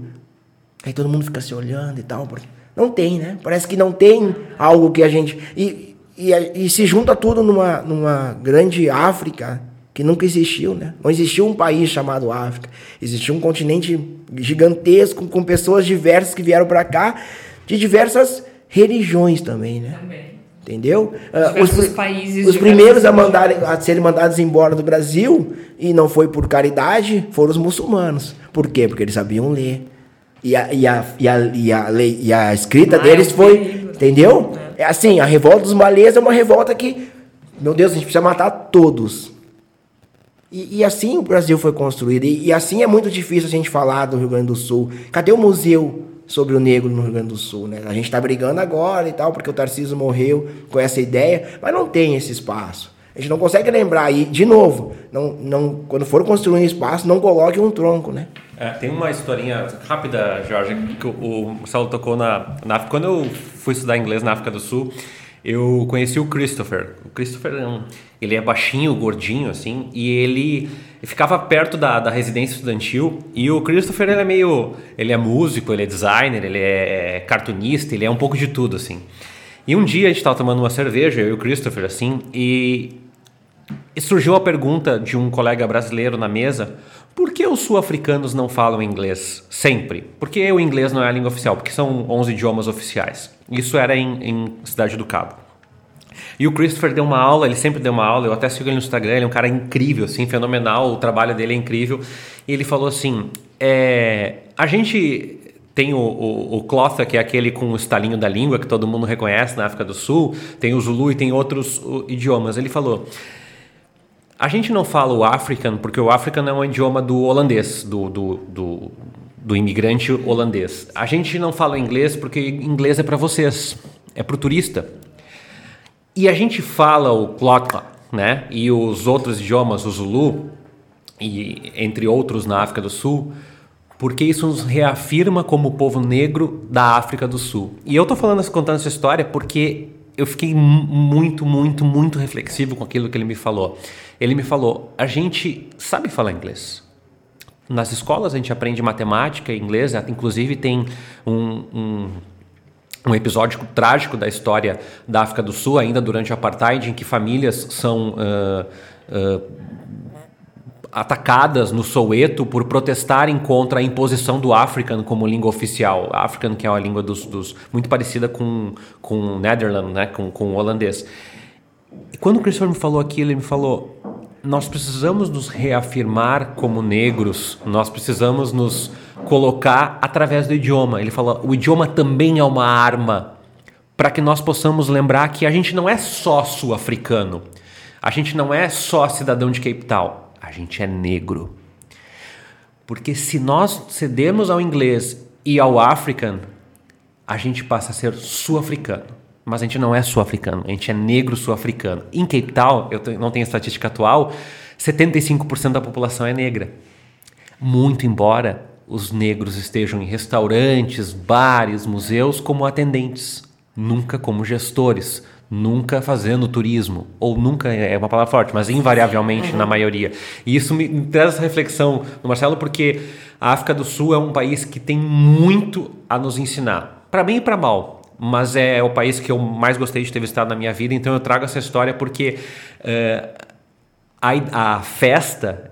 Aí todo mundo fica se olhando e tal. Não tem, né? Parece que não tem algo que a gente. E, e, e se junta tudo numa, numa grande África que nunca existiu, né? Não existiu um país chamado África. Existiu um continente gigantesco com pessoas diversas que vieram para cá de diversas religiões também, né? Também. Entendeu?
Uh, os, países
os primeiros a, mandarem, a serem mandados embora do Brasil, e não foi por caridade, foram os muçulmanos. Por quê? Porque eles sabiam ler. E a, e a, e a, e a, lei, e a escrita deles foi. Entendeu? É. Assim, a revolta dos malês é uma revolta que, meu Deus, a gente precisa matar todos. E, e assim o Brasil foi construído. E, e, assim é muito difícil a gente falar do Rio Grande do Sul. Cadê o museu sobre o negro no Rio Grande do Sul, né? A gente está brigando agora e tal, porque o Tarcísio morreu com essa ideia, mas não tem esse espaço. A gente não consegue lembrar aí, de novo, não, não, quando for construir um espaço, não coloque um tronco, né?
É, tem uma historinha rápida, Jorge, que o Marcelo tocou na, na. Quando eu fui estudar inglês na África do Sul, eu conheci o Christopher. O Christopher, ele é baixinho, gordinho, assim, e ele ficava perto da, da residência estudantil. E o Christopher, ele é meio... Ele é músico, ele é designer, ele é cartunista, ele é um pouco de tudo, assim. E um dia a gente estava tomando uma cerveja, eu e o Christopher, assim, e e surgiu a pergunta de um colega brasileiro na mesa: por que os sul-africanos não falam inglês sempre? Por que o inglês não é a língua oficial? Porque são 11 idiomas oficiais. Isso era em, em Cidade do Cabo. E o Christopher deu uma aula, ele sempre deu uma aula, eu até sigo ele no Instagram, ele é um cara incrível, assim, fenomenal, o trabalho dele é incrível. E ele falou assim: é, a gente tem o, o, o Clotha, que é aquele com o estalinho da língua, que todo mundo reconhece na África do Sul, tem o Zulu e tem outros idiomas. Ele falou. A gente não fala o African porque o African é um idioma do holandês, do, do, do, do imigrante holandês. A gente não fala inglês porque inglês é para vocês, é para o turista. E a gente fala o Klotla, né? E os outros idiomas, o Zulu, e entre outros na África do Sul, porque isso nos reafirma como povo negro da África do Sul. E eu tô falando, contando essa história porque eu fiquei muito, muito, muito reflexivo com aquilo que ele me falou. Ele me falou: a gente sabe falar inglês. Nas escolas a gente aprende matemática e inglês, inclusive tem um, um, um, episódio trágico da história da África do Sul, ainda durante o Apartheid, em que famílias são. Uh, uh, atacadas no Soweto por protestarem contra a imposição do African como língua oficial. African, que é uma língua dos, dos muito parecida com, com o Netherlands, né? com, com o holandês. E quando o Christopher me falou aquilo, ele me falou: nós precisamos nos reafirmar como negros, nós precisamos nos colocar através do idioma. Ele falou: o idioma também é uma arma para que nós possamos lembrar que a gente não é só sul-africano, a gente não é só cidadão de Cape Town gente é negro. Porque se nós cedemos ao inglês e ao african, a gente passa a ser sul-africano. Mas a gente não é sul-africano, a gente é negro sul-africano. Em Cape Town, eu não tenho estatística atual, 75% da população é negra. Muito embora os negros estejam em restaurantes, bares, museus como atendentes, nunca como gestores, nunca fazendo turismo, ou nunca é uma palavra forte, mas invariavelmente uhum. na maioria. E isso me traz essa reflexão no Marcelo, porque a África do Sul é um país que tem muito a nos ensinar, para bem e para mal. Mas é o país que eu mais gostei de ter visitado na minha vida, então eu trago essa história porque uh, a, a festa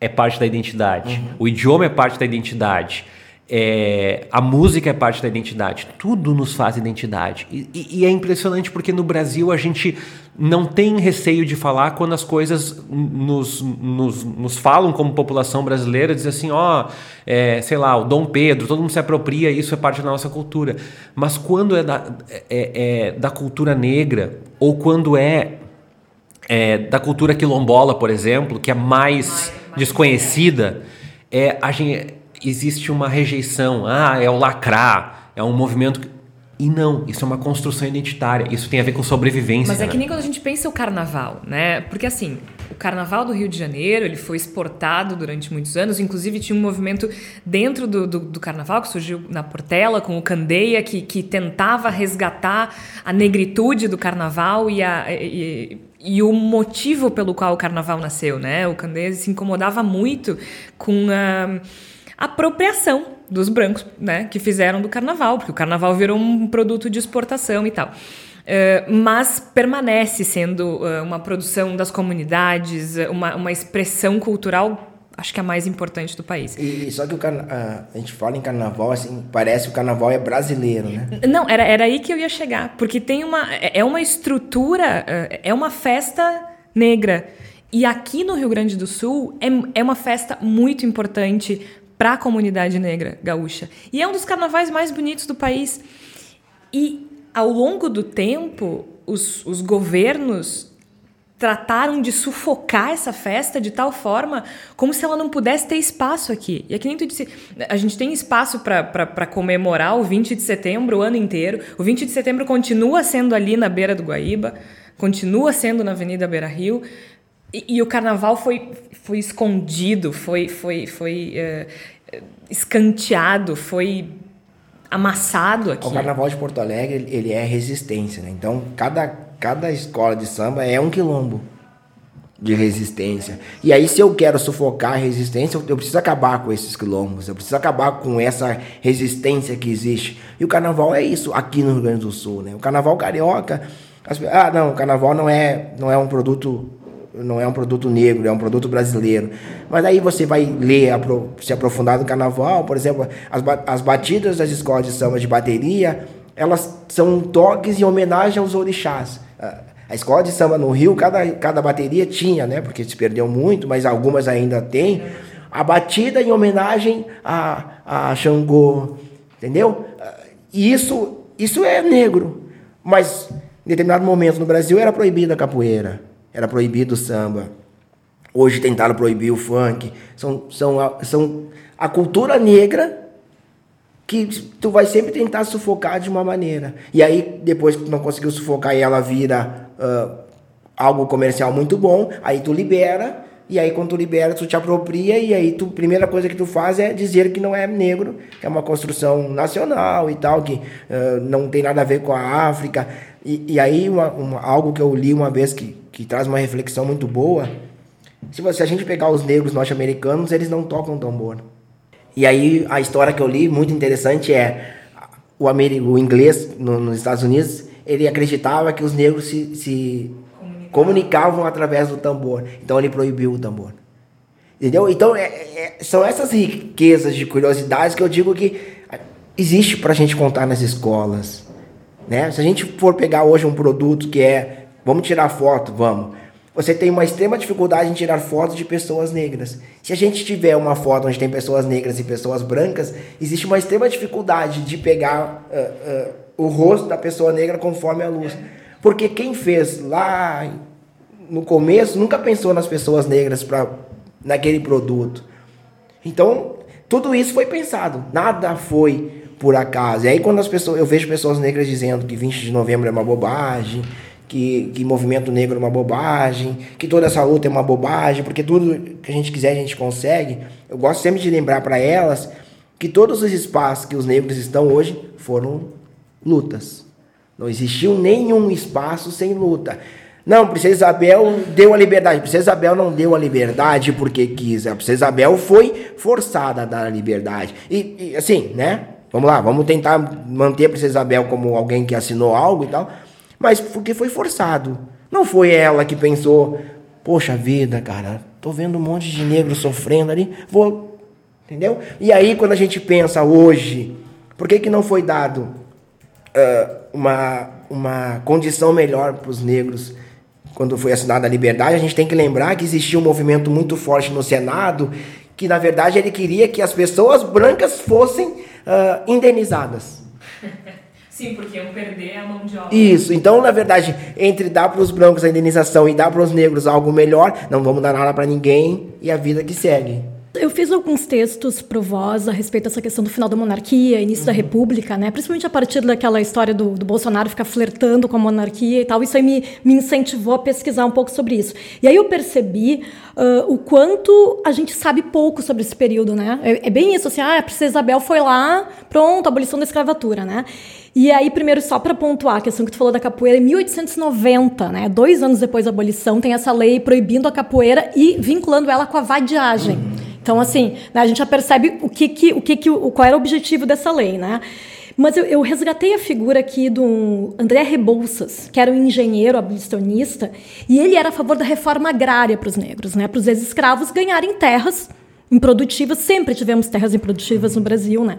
é parte da identidade, uhum. o idioma é parte da identidade. É, a música é parte da identidade, tudo nos faz identidade. E, e, e, é impressionante porque no Brasil a gente não tem receio de falar quando as coisas nos, nos, nos falam como população brasileira, diz assim, ó, é, sei lá, o Dom Pedro, todo mundo se apropria, isso é parte da nossa cultura. Mas quando é da, é, é da cultura negra, ou quando é, é, da cultura quilombola, por exemplo, que é mais desconhecida, é, a gente existe uma rejeição. Ah, é o lacrar, é um movimento. E não, isso é uma construção identitária, isso tem a ver com sobrevivência.
Mas é né? que nem quando a gente pensa o carnaval, né? Porque assim, o carnaval do Rio de Janeiro, ele foi exportado durante muitos anos, inclusive tinha um movimento dentro do, do, do carnaval que surgiu na Portela, com o Candeia, que, que tentava resgatar a negritude do carnaval e, a, e, e o motivo pelo qual o carnaval nasceu, né? O Candeia se incomodava muito com a apropriação dos brancos, né, que fizeram do carnaval, porque o carnaval virou um produto de exportação e tal. Uh, mas permanece sendo uh, uma produção das comunidades, uma, uma expressão cultural acho que é a mais importante do país.
E, só que o carna... a gente fala em carnaval, assim, parece que o carnaval é brasileiro, né?
Não, era, era aí que eu ia chegar, porque tem uma é, é uma estrutura, é uma festa negra. E aqui no Rio Grande do Sul é, é uma festa muito importante para a comunidade negra gaúcha. E é um dos carnavais mais bonitos do país. E ao longo do tempo, os, os governos trataram de sufocar essa festa de tal forma como se ela não pudesse ter espaço aqui. E aqui nem tu disse, a gente tem espaço para comemorar o 20 de setembro o ano inteiro. O 20 de setembro continua sendo ali na beira do Guaíba, continua sendo na Avenida Beira Rio. E, e o carnaval foi, foi escondido, foi, foi, foi uh, escanteado, foi amassado aqui.
O carnaval de Porto Alegre ele é resistência, né? Então cada cada escola de samba é um quilombo de resistência. E aí, se eu quero sufocar a resistência, eu preciso acabar com esses quilombos, eu preciso acabar com essa resistência que existe. E o carnaval é isso aqui no Rio Grande do Sul, né? O carnaval carioca, as, ah, não, o carnaval não é, não é um produto não é um produto negro, é um produto brasileiro. Mas aí você vai ler, se aprofundar no carnaval, por exemplo, as, as batidas das escolas de samba de bateria, elas são toques em homenagem aos orixás. A escola de samba no Rio, cada, cada bateria tinha, né? Porque se perdeu muito, mas algumas ainda tem. A batida em homenagem a, a Xangô, entendeu? E isso, isso é negro. Mas em determinado momento no Brasil era proibida a capoeira, era proibido o samba. Hoje tentaram proibir o funk. São, são, são a cultura negra que tu vai sempre tentar sufocar de uma maneira. E aí, depois que tu não conseguiu sufocar e ela vira uh, algo comercial muito bom, aí tu libera, e aí quando tu libera, tu te apropria, e aí tu, primeira coisa que tu faz é dizer que não é negro, que é uma construção nacional e tal, que uh, não tem nada a ver com a África. E, e aí, uma, uma, algo que eu li uma vez que, que traz uma reflexão muito boa, se, você, se a gente pegar os negros norte-americanos, eles não tocam tambor. E aí a história que eu li, muito interessante, é o, o inglês no, nos Estados Unidos, ele acreditava que os negros se, se comunicavam através do tambor. Então ele proibiu o tambor. Entendeu? Então é, é, são essas riquezas de curiosidades que eu digo que existe para a gente contar nas escolas. Né? Se a gente for pegar hoje um produto que é, vamos tirar foto, vamos você tem uma extrema dificuldade em tirar fotos de pessoas negras. Se a gente tiver uma foto onde tem pessoas negras e pessoas brancas, existe uma extrema dificuldade de pegar uh, uh, o rosto da pessoa negra conforme a luz. Porque quem fez lá no começo nunca pensou nas pessoas negras para naquele produto. Então, tudo isso foi pensado. Nada foi por acaso. E aí quando as pessoas, eu vejo pessoas negras dizendo que 20 de novembro é uma bobagem, que, que movimento negro é uma bobagem, que toda essa luta é uma bobagem, porque tudo que a gente quiser a gente consegue. Eu gosto sempre de lembrar para elas que todos os espaços que os negros estão hoje foram lutas. Não existiu nenhum espaço sem luta. Não, Princesa Isabel deu a liberdade. Princesa Isabel não deu a liberdade porque quis. A Princesa Isabel foi forçada a dar a liberdade. E, e assim, né? Vamos lá, vamos tentar manter a Princesa Isabel como alguém que assinou algo e tal mas porque foi forçado. Não foi ela que pensou, poxa vida, cara, tô vendo um monte de negro sofrendo ali, vou. Entendeu? E aí, quando a gente pensa hoje, por que, que não foi dado uh, uma, uma condição melhor para os negros quando foi assinada a liberdade? A gente tem que lembrar que existia um movimento muito forte no Senado que, na verdade, ele queria que as pessoas brancas fossem uh, indenizadas.
Sim, porque iam perder a mão de obra.
Isso. Então, na verdade, entre dar para os brancos a indenização e dar para os negros algo melhor, não vamos dar nada para ninguém e a vida que segue.
Eu fiz alguns textos pro Voz a respeito dessa questão do final da monarquia, início uhum. da república, né? Principalmente a partir daquela história do, do, Bolsonaro ficar flertando com a monarquia e tal. Isso aí me, me incentivou a pesquisar um pouco sobre isso. E aí eu percebi uh, o quanto a gente sabe pouco sobre esse período, né? É, é bem isso, assim, ah, a princesa Isabel foi lá, pronto, abolição da escravatura, né? E aí, primeiro, só para pontuar a questão que tu falou da capoeira, em 1890, né, dois anos depois da abolição, tem essa lei proibindo a capoeira e vinculando ela com a vadiagem. Então, assim, né, a gente já percebe o que, que, o que, que o, qual era o objetivo dessa lei, né? Mas eu, eu, resgatei a figura aqui do André Rebouças, que era um engenheiro abolicionista, e ele era a favor da reforma agrária para os negros, né? Para os ex-escravos ganharem terras improdutivas. Sempre tivemos terras improdutivas no Brasil, né?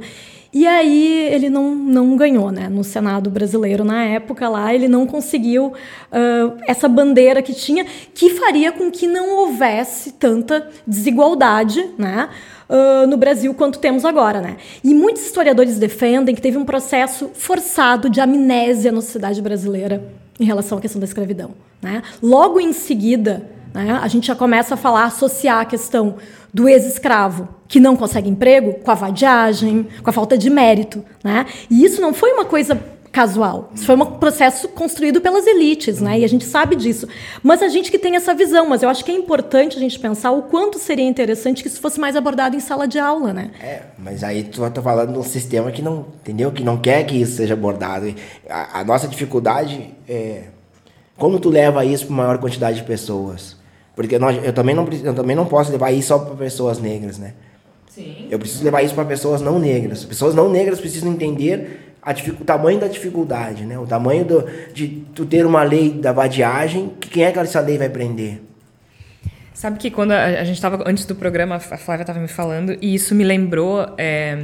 E aí ele não, não ganhou, né? No Senado brasileiro, na época lá, ele não conseguiu uh, essa bandeira que tinha, que faria com que não houvesse tanta desigualdade, né? Uh, no Brasil quanto temos agora, né? E muitos historiadores defendem que teve um processo forçado de amnésia na sociedade brasileira em relação à questão da escravidão. Né? Logo em seguida, né, a gente já começa a falar, associar a questão do ex-escravo que não consegue emprego com a vadiagem, com a falta de mérito. Né? E isso não foi uma coisa casual. Isso foi um processo construído pelas elites, né? E a gente sabe disso. Mas a gente que tem essa visão, mas eu acho que é importante a gente pensar o quanto seria interessante que isso fosse mais abordado em sala de aula, né?
É, mas aí tu tá falando de um sistema que não, entendeu? Que não quer que isso seja abordado. A, a nossa dificuldade é como tu leva isso para maior quantidade de pessoas. Porque nós, eu, também não, eu também não posso levar isso só para pessoas negras, né? Sim. Eu preciso levar isso para pessoas não negras. Pessoas não negras precisam entender o tamanho da dificuldade, né? O tamanho do, de tu ter uma lei da vadiagem, que quem é que essa lei vai prender?
Sabe que quando a, a gente estava antes do programa, a Flávia estava me falando e isso me lembrou é,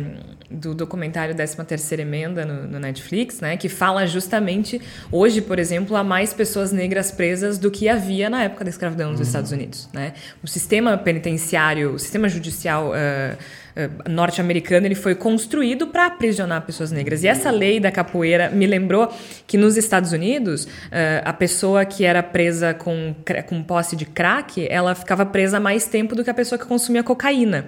do documentário 13 terceira emenda no, no, Netflix, né, que fala justamente hoje, por exemplo, há mais pessoas negras presas do que havia na época da escravidão nos uhum. Estados Unidos, né? O sistema penitenciário, o sistema judicial uh, eh, norte-americano ele foi construído para aprisionar pessoas negras. E essa lei da capoeira me lembrou que nos Estados Unidos uh, a pessoa que era presa com, com posse de crack ela ficava presa mais tempo do que a pessoa que consumia cocaína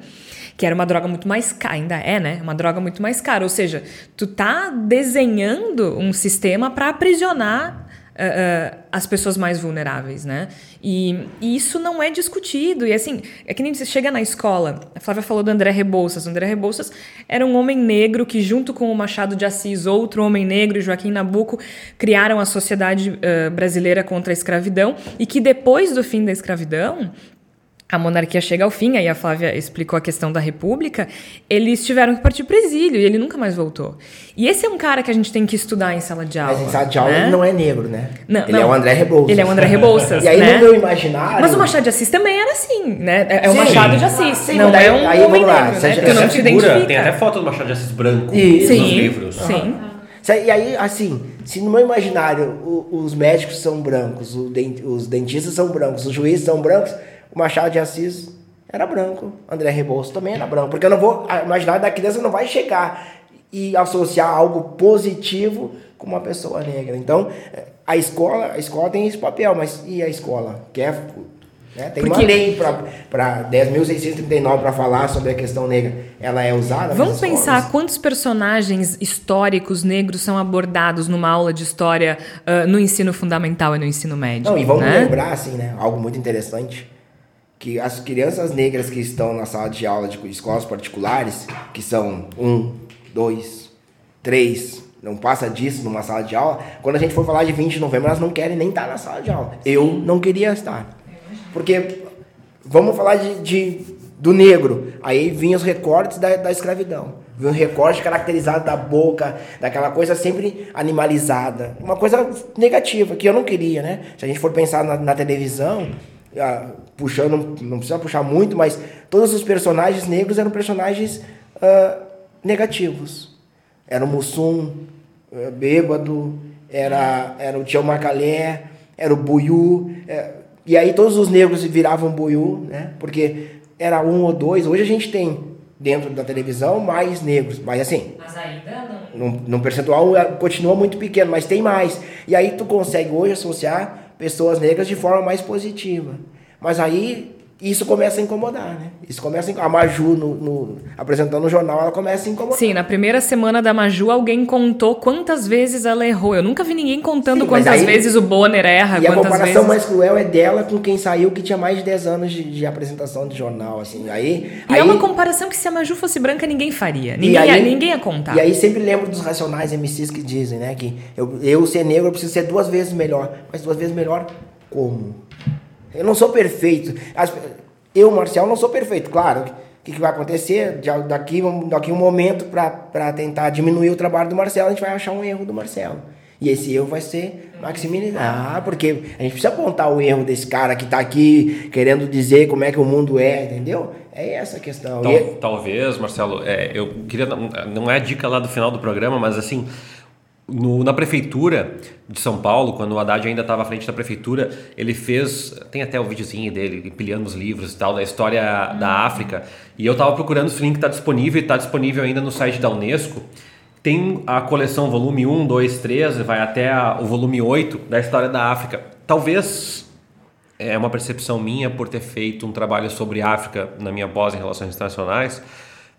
que era uma droga muito mais cara, ainda é, né? Uma droga muito mais cara. Ou seja, tu tá desenhando um sistema para aprisionar uh, as pessoas mais vulneráveis, né? E, e, isso não é discutido. E assim, é que nem você chega na escola. A Flávia falou do André Rebouças. O André Rebouças era um homem negro que, junto com o Machado de Assis, outro homem negro Joaquim Nabuco, criaram a Sociedade uh, Brasileira contra a Escravidão e que depois do fim da escravidão a monarquia chega ao fim, aí a Flávia explicou a questão da república, eles tiveram que partir para exílio e ele nunca mais voltou. E esse é um cara que a gente tem que estudar em sala de aula.
Mas em sala de aula
né?
ele não é negro, né?
Não,
ele
não.
é o André Rebouças.
Ele é o André Rebouças,
E aí
né?
no meu imaginário...
Mas o Machado de Assis também era assim, né? É, é o
Sim.
Machado de Assis,
Sim,
não
daí-
é um
aí,
homem
vamos lá,
negro,
você
né?
já-
Tu não te
figura,
identifica.
tem até foto do Machado de Assis branco nos
Sim,
livros.
sim.
E aí, assim, se no meu imaginário os médicos são brancos, os dentistas são brancos, os juízes são brancos, o Machado de Assis era branco, André Rebouças também era branco. Porque eu não vou. A imaginário da criança não vai chegar e associar algo positivo com uma pessoa negra. Então, a escola, a escola tem esse papel, mas e a escola? Quer. né? Tem uma
Porque-
lei para 10.639 para falar sobre a questão negra. Ela é usada
Vamos
escolas?
pensar quantos personagens históricos negros são abordados numa aula de história ah, no ensino fundamental e no ensino médio.
Não, e vamos
né?
lembrar, assim, né? Algo muito interessante. Que as crianças negras que estão na sala de aula de escolas particulares, que são um, dois, três, não passa disso numa sala de aula, quando a gente for falar de 20 de novembro, elas não querem nem estar na sala de aula. Eu não queria estar. Porque vamos falar de, de- do negro. Aí vinham os recortes da, da escravidão. Vinha um recorte caracterizado da boca, daquela coisa sempre animalizada. Uma coisa negativa, que eu não queria, né? Se a gente for pensar na, na televisão, ah, puxando, não precisa puxar muito, mas todos os personagens negros eram personagens ah, negativos. Era o Mussum, eh, bêbado, era, era o Tião Macalé, era o Buiú. eh, e aí todos os negros viravam Buiú, né? Porque era um ou dois. Hoje a gente tem dentro da televisão mais negros, mas assim,
Mas ainda não.
num, num percentual eh, continua muito pequeno, mas tem mais. E aí tu consegue hoje associar pessoas negras de forma mais positiva. Mas aí isso começa a incomodar, né? Isso começa a, a Maju no, no- apresentando no jornal, ela começa a incomodar.
Sim, na primeira semana da Maju, alguém contou quantas vezes ela errou. Eu nunca vi ninguém contando
Sim,
quantas
aí-
vezes o Bonner erra,
E a comparação
vezes...
mais cruel é dela com quem saiu que tinha mais de 10 anos de, de apresentação de jornal, assim. Aí,
E
aí,
é uma comparação que se a Maju fosse branca, ninguém faria. Ninguém,
aí-
ia, ninguém ia contar.
E aí sempre lembro dos racionais MCs que dizem, né? Que eu, eu ser negro, eu preciso ser duas vezes melhor. Mas duas vezes melhor como? Eu não sou perfeito. As- eu, Marcial, não sou perfeito, claro. O que, que vai acontecer? Daqui, um- daqui um momento, para tentar diminuir o trabalho do Marcelo, a gente vai achar um erro do Marcelo. E esse erro vai ser maximizado. Ah, porque a gente precisa apontar o erro desse cara que tá aqui querendo dizer como é que o mundo é, entendeu? É essa a questão.
Tal-
E-
talvez, Marcelo, é, eu queria. Não, não é a dica lá do final do programa, mas assim. No- na prefeitura de São Paulo, quando o Haddad ainda estava à frente da prefeitura, ele fez. Tem até o videozinho dele empilhando os livros e tal, da história da África. E eu estava procurando esse link, está disponível e está disponível ainda no site da Unesco. tem a coleção volume 1, 2, 3, vai até a, o volume 8 da história da África. Talvez é uma percepção minha por ter feito um trabalho sobre África na minha pós em relações internacionais,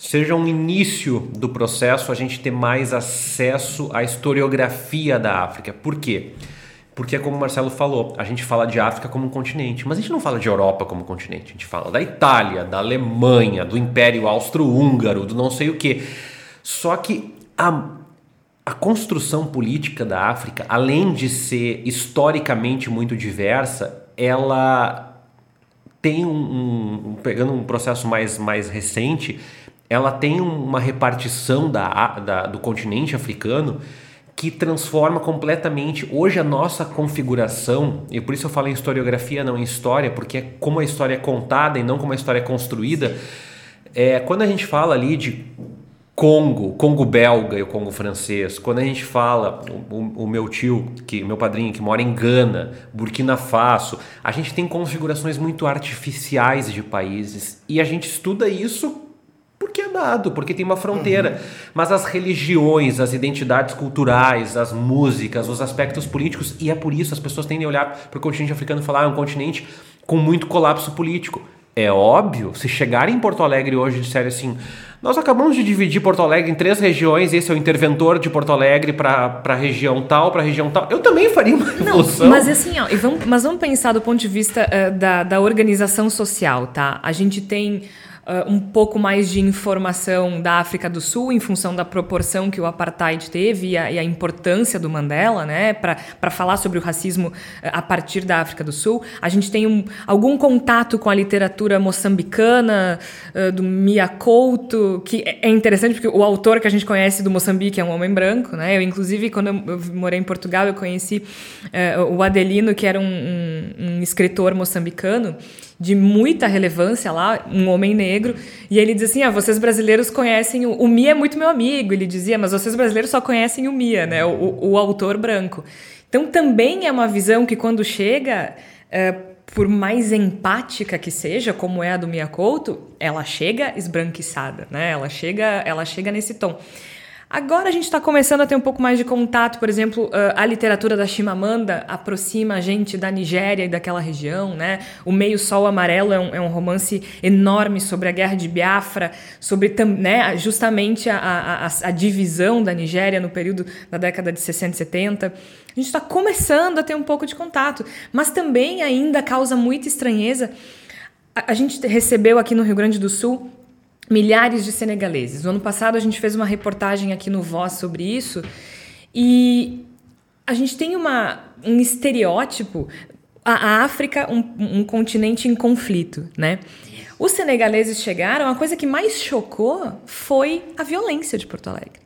seja um início do processo a gente ter mais acesso à historiografia da África. Por quê? Porque, como o Marcelo falou, a gente fala de África como um continente, mas a gente não fala de Europa como continente. A gente fala da Itália, da Alemanha, do Império Austro-Húngaro, do não sei o quê. Só que a, a construção política da África, além de ser historicamente muito diversa, ela tem um, um, pegando um processo mais, mais recente, ela tem uma repartição da, da, do continente africano que transforma completamente hoje a nossa configuração, e por isso eu falo em historiografia, não em história, porque é como a história é contada e não como a história é construída. É, quando a gente fala ali de Congo, Congo belga e o Congo francês. Quando a gente fala, o, o, meu tio, que meu padrinho que mora em Gana, Burkina Faso, a gente tem configurações muito artificiais de países e a gente estuda isso porque é dado, porque tem uma fronteira. Uhum. Mas as religiões, as identidades culturais, as músicas, os aspectos políticos, e é por isso as pessoas tendem a olhar para o continente africano e falar, ah, é um continente com muito colapso político. É óbvio, se chegarem em Porto Alegre hoje e disserem assim, nós acabamos de dividir Porto Alegre em três regiões, esse é o interventor de Porto Alegre para a região tal, para a região tal. Eu também faria uma revolução.
Não, mas assim, ó, vamos, mas vamos pensar do ponto de vista uh, da, da organização social, tá? A gente tem uh, um pouco mais de informação da África do Sul em função da proporção que o apartheid teve e a, e a importância do Mandela, né, para falar sobre o racismo uh, a partir da África do Sul. A gente tem um, algum contato com a literatura moçambicana, uh, do Mia Couto, que é, é interessante porque o autor que a gente conhece do Moçambique é um homem branco, né? Eu, inclusive, quando eu, morei em Portugal, eu conheci o Adelino, que era um, um, um escritor moçambicano, de muita relevância lá, um homem negro, e ele diz assim: ah, vocês brasileiros conhecem o, o Mia é muito meu amigo, ele dizia, mas vocês brasileiros só conhecem o Mia, né, o, o autor branco. Então também é uma visão que quando chega, é, por mais empática que seja, como é a do Mia Couto, ela chega esbranquiçada, né? Ela chega, ela chega nesse tom. Agora a gente está começando a ter um pouco mais de contato, por exemplo, a literatura da Chimamanda aproxima a gente da Nigéria e daquela região, né? O Meio Sol Amarelo é um, é um romance enorme sobre a guerra de Biafra, sobre né, justamente a, a, a, divisão da Nigéria no período da década de 60 e 70. A gente está começando a ter um pouco de contato, mas também ainda causa muita estranheza. A, a gente recebeu aqui no Rio Grande do Sul milhares de senegaleses. No ano passado a gente fez uma reportagem aqui no Voz sobre isso e a gente tem uma, um estereótipo. A, África, um, um continente em conflito, né? Os senegaleses chegaram, a coisa que mais chocou foi a violência de Porto Alegre.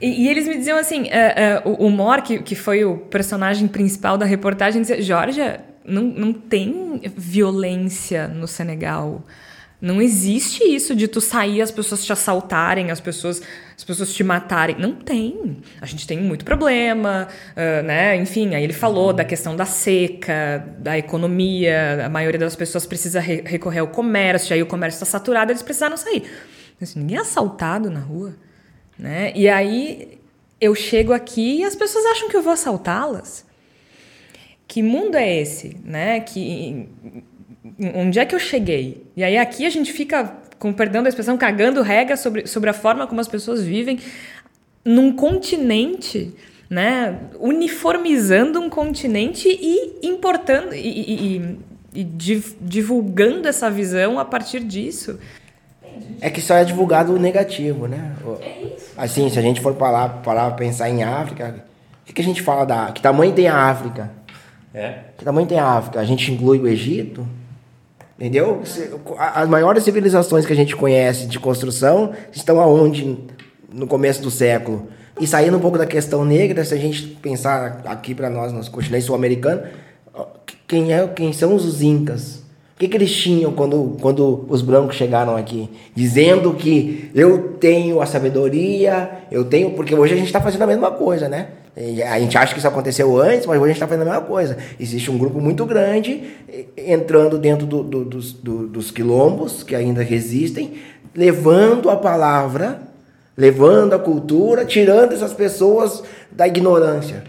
E, e, eles me diziam assim: uh, uh, o, o Mor, que, que foi o personagem principal da reportagem, dizia: Georgia, não, não tem violência no Senegal. Não existe isso de tu sair as pessoas te assaltarem, as pessoas, as pessoas te matarem. Não tem. A gente tem muito problema, uh, né? Enfim, aí ele falou da questão da seca, da economia. A maioria das pessoas precisa re recorrer ao comércio, aí o comércio está saturado, eles precisaram sair. Assim, ninguém é assaltado na rua, né? E aí eu chego aqui e as pessoas acham que eu vou assaltá-las. Que mundo é esse, né? Que onde é que eu cheguei? E aí aqui a gente fica, com perdão da expressão, cagando regra sobre, sobre a forma como as pessoas vivem num continente, né? Uniformizando um continente e importando e, e, e, e divulgando essa visão a partir disso.
É que só é divulgado o negativo, né? É isso. Assim, se a gente for falar, falar pensar em África, o que, que a gente fala da. Que tamanho tem a África? É. Que tamanho tem a África? A gente inclui o Egito? Entendeu? As maiores civilizações que a gente conhece de construção estão aonde no começo do século. E saindo um pouco da questão negra, se a gente pensar aqui para nós, no continente sul-americano, quem, é, quem são os incas? O que, que eles tinham quando, quando os brancos chegaram aqui? Dizendo que eu tenho a sabedoria, eu tenho. Porque hoje a gente está fazendo a mesma coisa, né? A gente acha que isso aconteceu antes, mas hoje a gente está fazendo a mesma coisa. Existe um grupo muito grande entrando dentro do, do, dos, do, dos quilombos, que ainda resistem, levando a palavra levando a cultura, tirando essas pessoas da ignorância.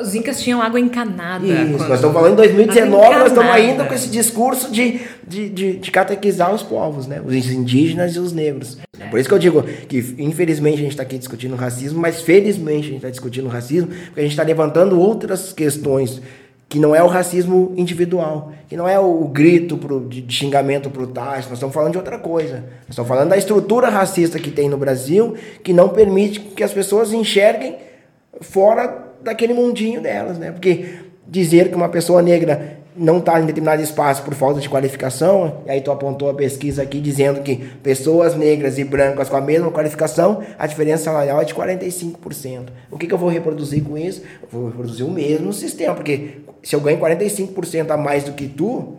Os incas tinham água encanada.
Isso,
quando-
nós estamos falando em 2019,
Água
nós estamos ainda com esse discurso de, de, de, de catequizar os povos, né? Os indígenas e os negros. É por isso que eu digo que, infelizmente, a gente está aqui discutindo racismo, mas felizmente a gente está discutindo racismo, porque a gente está levantando outras questões que não é o racismo individual, que não é o, o grito pro, de, de xingamento pro Tais, nós estamos falando de outra coisa. Nós estamos falando da estrutura racista que tem no Brasil, que não permite que as pessoas enxerguem fora daquele mundinho delas, né? Porque dizer que uma pessoa negra não está em determinado espaço por falta de qualificação, e aí tu apontou a pesquisa aqui dizendo que pessoas negras e brancas com a mesma qualificação, a diferença salarial é de 45%. O que, que eu vou reproduzir com isso? Eu vou reproduzir o mesmo sistema, porque se eu ganho 45% a mais do que tu,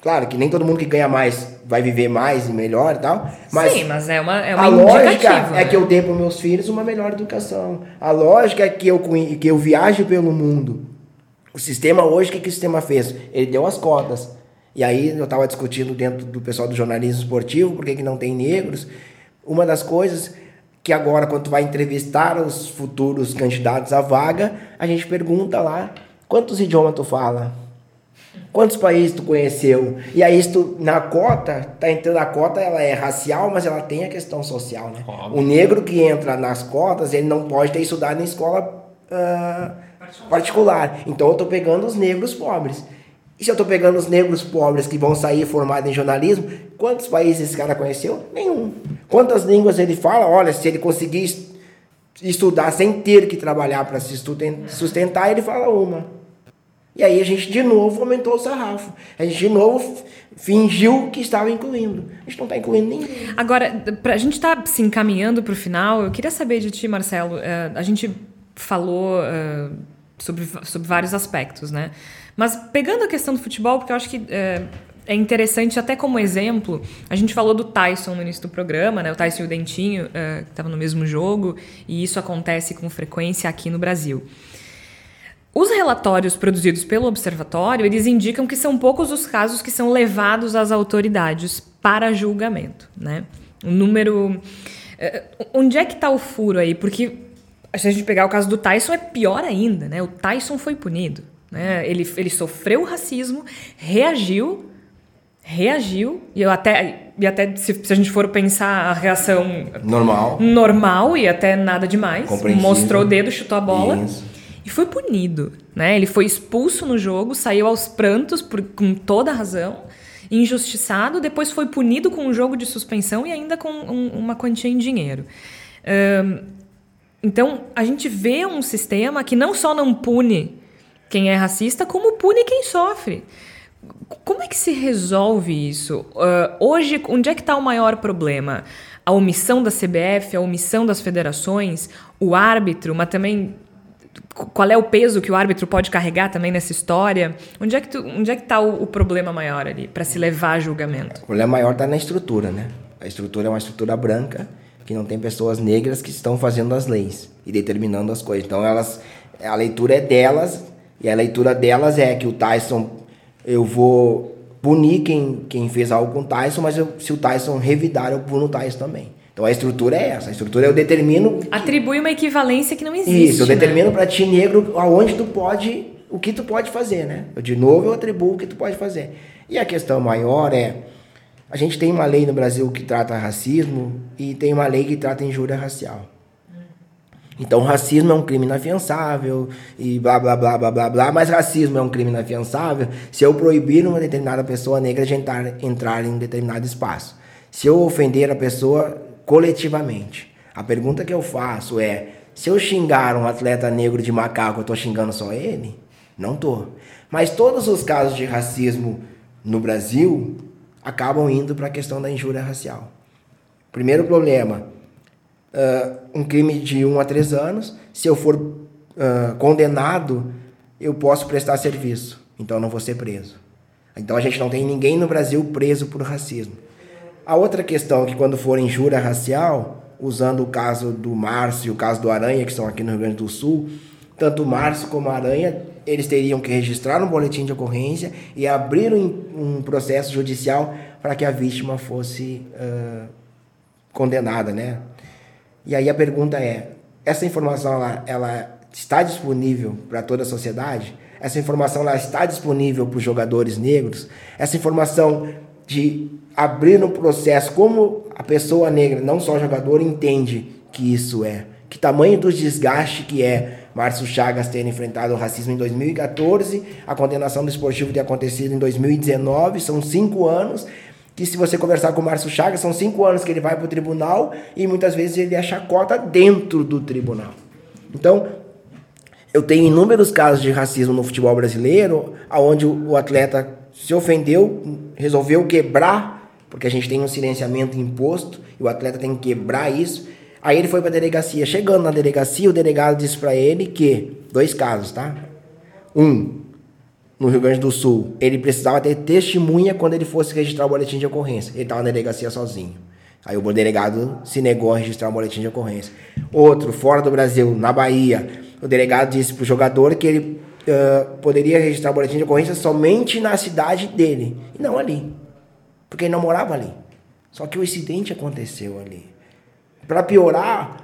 claro que nem todo mundo que ganha mais vai viver mais e melhor e tal, mas
Sim, mas é uma, é uma
a lógica
indicativa,
é
né?
que eu dê para meus filhos uma melhor educação. A lógica é que eu, que eu viaje pelo mundo. O sistema hoje, o que, que o sistema fez? Ele deu as cotas. E aí eu estava discutindo dentro do pessoal do jornalismo esportivo, por que, que não tem negros. Uma das coisas que agora, quando tu vai entrevistar os futuros candidatos à vaga, a gente pergunta lá, quantos idiomas tu fala? Quantos países tu conheceu? E aí, tu, na cota, tá entrando a cota, ela é racial, mas ela tem a questão social, né? O negro que entra nas cotas, ele não pode ter estudado em escola ah, particular. Então, eu tô pegando os negros pobres. E se eu tô pegando os negros pobres que vão sair formados em jornalismo, quantos países esse cara conheceu? Nenhum. Quantas línguas ele fala? Olha, se ele conseguir es- estudar sem ter que trabalhar para se susten- sustentar, ele fala uma. E aí a gente de novo aumentou o sarrafo. A gente de novo fingiu que estava incluindo. A gente não está incluindo ninguém.
Agora, para a gente estar se encaminhando para o final, eu queria saber de ti, Marcelo. eh, a gente falou eh, sobre, sobre vários aspectos, né? Mas pegando a questão do futebol, porque eu acho que eh, é interessante, até como exemplo, a gente falou do Tyson no início do programa, né? O Tyson e o Dentinho, eh, que estavam no mesmo jogo, e isso acontece com frequência aqui no Brasil. Os relatórios produzidos pelo observatório, eles indicam que são poucos os casos que são levados às autoridades para julgamento, né? O número... eh, Onde é que está o furo aí? Porque se a gente pegar o caso do Tyson, é pior ainda, né? O Tyson foi punido, né? Ele, ele sofreu racismo, reagiu, reagiu, e eu até, e até se, se a gente for pensar a reação
Normal.
normal e até nada demais, mostrou o dedo, chutou a bola
Isso.
e foi punido, né? Ele foi expulso no jogo, saiu aos prantos por, com toda a razão, injustiçado, depois foi punido com um jogo de suspensão e ainda com um- uma quantia em dinheiro. Ahn, então, a gente vê um sistema que não só não pune quem é racista, como pune quem sofre. Como é que se resolve isso? Ah, hoje, onde é que está o maior problema? A omissão da CBF, a omissão das federações, o árbitro, mas também qu- qual é o peso que o árbitro pode carregar também nessa história? Onde é que onde é está o, o problema maior ali para se levar a julgamento?
O problema maior está na estrutura, né? A estrutura é uma estrutura branca que não tem pessoas negras que estão fazendo as leis e determinando as coisas. Então elas, a leitura é delas e a leitura delas é que o Tyson eu vou punir quem, quem fez algo com o Tyson, mas eu- se o Tyson revidar eu puno o Tyson também. Então a estrutura é essa. A estrutura eu determino
Atribui uma equivalência que não existe.
isso, eu
né?
determino pra ti negro aonde tu pode, o que tu pode fazer, né? Eu, de novo eu atribuo o que tu pode fazer. E a questão maior é, a gente tem uma lei no Brasil que trata racismo e tem uma lei que trata injúria racial. Então, racismo é um crime inafiançável e blá blá blá blá blá blá, mas racismo é um crime inafiançável se eu proibir uma determinada pessoa negra de entrar, entrar em determinado espaço. Se eu ofender a pessoa coletivamente. A pergunta que eu faço é: se eu xingar um atleta negro de macaco, eu tô xingando só ele? Não tô. Mas todos os casos de racismo no Brasil acabam indo para a questão da injúria racial. Primeiro problema, ah, um crime de 1 a 3 anos, se eu for ah, condenado, eu posso prestar serviço, então não vou ser preso. Então a gente não tem ninguém no Brasil preso por racismo. A outra questão é que quando for injúria racial, usando o caso do Márcio e o caso do Aranha, que estão aqui no Rio Grande do Sul, tanto o Márcio como a Aranha, eles teriam que registrar um boletim de ocorrência e abrir um, um processo judicial para que a vítima fosse ah, condenada, né? E aí a pergunta é: essa informação ela, ela está disponível para toda a sociedade? Essa informação ela está disponível para os jogadores negros? Essa informação de abrir um processo, como a pessoa negra, não só jogador, entende que isso é? Que tamanho do desgaste que é Márcio Chagas ter enfrentado o racismo em 2014, a condenação do esportivo ter acontecido em 2019, são cinco anos, que se você conversar com o Márcio Chagas, são cinco anos que ele vai para o tribunal e muitas vezes ele é chacota dentro do tribunal. Então, eu tenho inúmeros casos de racismo no futebol brasileiro, onde o atleta se ofendeu, resolveu quebrar, porque a gente tem um silenciamento imposto, e o atleta tem que quebrar isso. Aí ele foi para a delegacia. Chegando na delegacia, o delegado disse para ele que, dois casos, tá? Um, no Rio Grande do Sul, ele precisava ter testemunha quando ele fosse registrar o boletim de ocorrência. Ele estava na delegacia sozinho. Aí o delegado se negou a registrar o boletim de ocorrência. Outro, fora do Brasil, na Bahia, o delegado disse para o jogador que ele uh, poderia registrar o boletim de ocorrência somente na cidade dele, e não ali. Porque ele não morava ali. Só que o incidente aconteceu ali. Para piorar,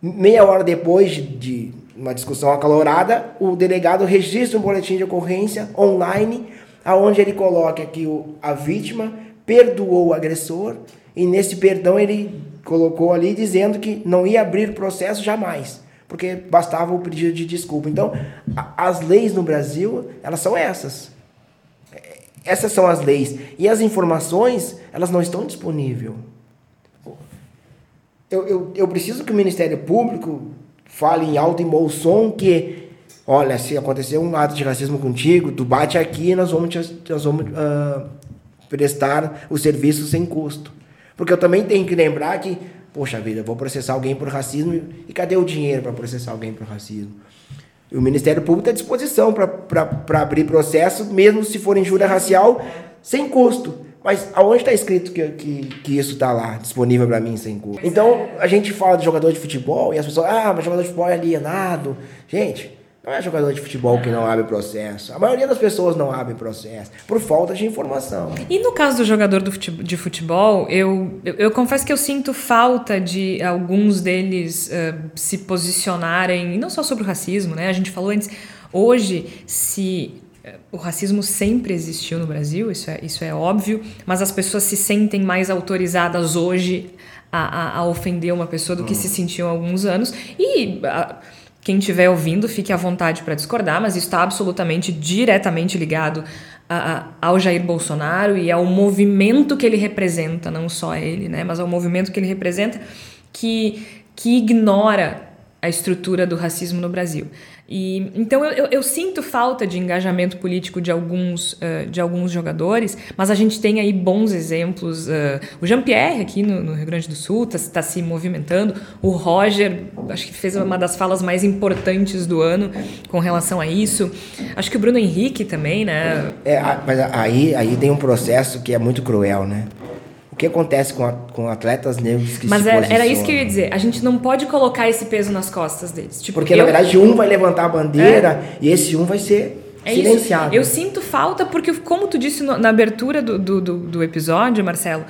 meia hora depois de uma discussão acalorada, o delegado registra um boletim de ocorrência online, aonde ele coloca que o, a vítima perdoou o agressor e nesse perdão ele colocou ali dizendo que não ia abrir processo jamais, porque bastava o pedido de desculpa. Então, a, as leis no Brasil, elas são essas. Essas são as leis. E as informações, elas não estão disponíveis. Eu, eu, eu preciso que o Ministério Público fale em alto e bom som que, olha, se acontecer um ato de racismo contigo, tu bate aqui e nós vamos, te, nós vamos uh, prestar o serviço sem custo. Porque eu também tenho que lembrar que, poxa vida, eu vou processar alguém por racismo e cadê o dinheiro para processar alguém por racismo? E o Ministério Público está à disposição para abrir processo, mesmo se for injúria racial, sem custo. Mas aonde está escrito que, que, que isso está lá, disponível para mim sem custo? Então, a gente fala de jogador de futebol e as pessoas, ah, mas jogador de futebol é alienado. Gente, não é jogador de futebol que não abre processo. A maioria das pessoas não abre processo por falta de informação.
E no caso do jogador de futebol, eu, eu, eu confesso que eu sinto falta de alguns deles uh, se posicionarem, e não só sobre o racismo, né? A gente falou antes, hoje, se o racismo sempre existiu no Brasil, isso é, isso é óbvio, mas as pessoas se sentem mais autorizadas hoje a, a, a ofender uma pessoa do que se sentiam há alguns anos. E a, quem estiver ouvindo, fique à vontade para discordar, mas isso está absolutamente diretamente ligado ao Jair Bolsonaro e ao movimento que ele representa, não só ele, né, mas ao movimento que ele representa que, que ignora a estrutura do racismo no Brasil. E, então eu, eu, eu, sinto falta de engajamento político de alguns, uh, de alguns jogadores, mas a gente tem aí bons exemplos. Uh, o Jean-Pierre aqui no, no, Rio Grande do Sul está tá se movimentando. O Roger, acho que fez uma das falas mais importantes do ano com relação a isso. Acho que o Bruno Henrique também, né?
É, mas aí, aí tem um processo que é muito cruel, né? O que acontece com, a, com atletas negros que
Mas
se
era, era isso que eu ia dizer. A gente não pode colocar esse peso nas costas deles.
Tipo, Porque, eu, na verdade, um vai levantar a bandeira é? e esse um vai ser é silenciado.
Isso. Eu sinto falta porque, como tu disse no, na abertura do, do, do, do episódio, Marcelo,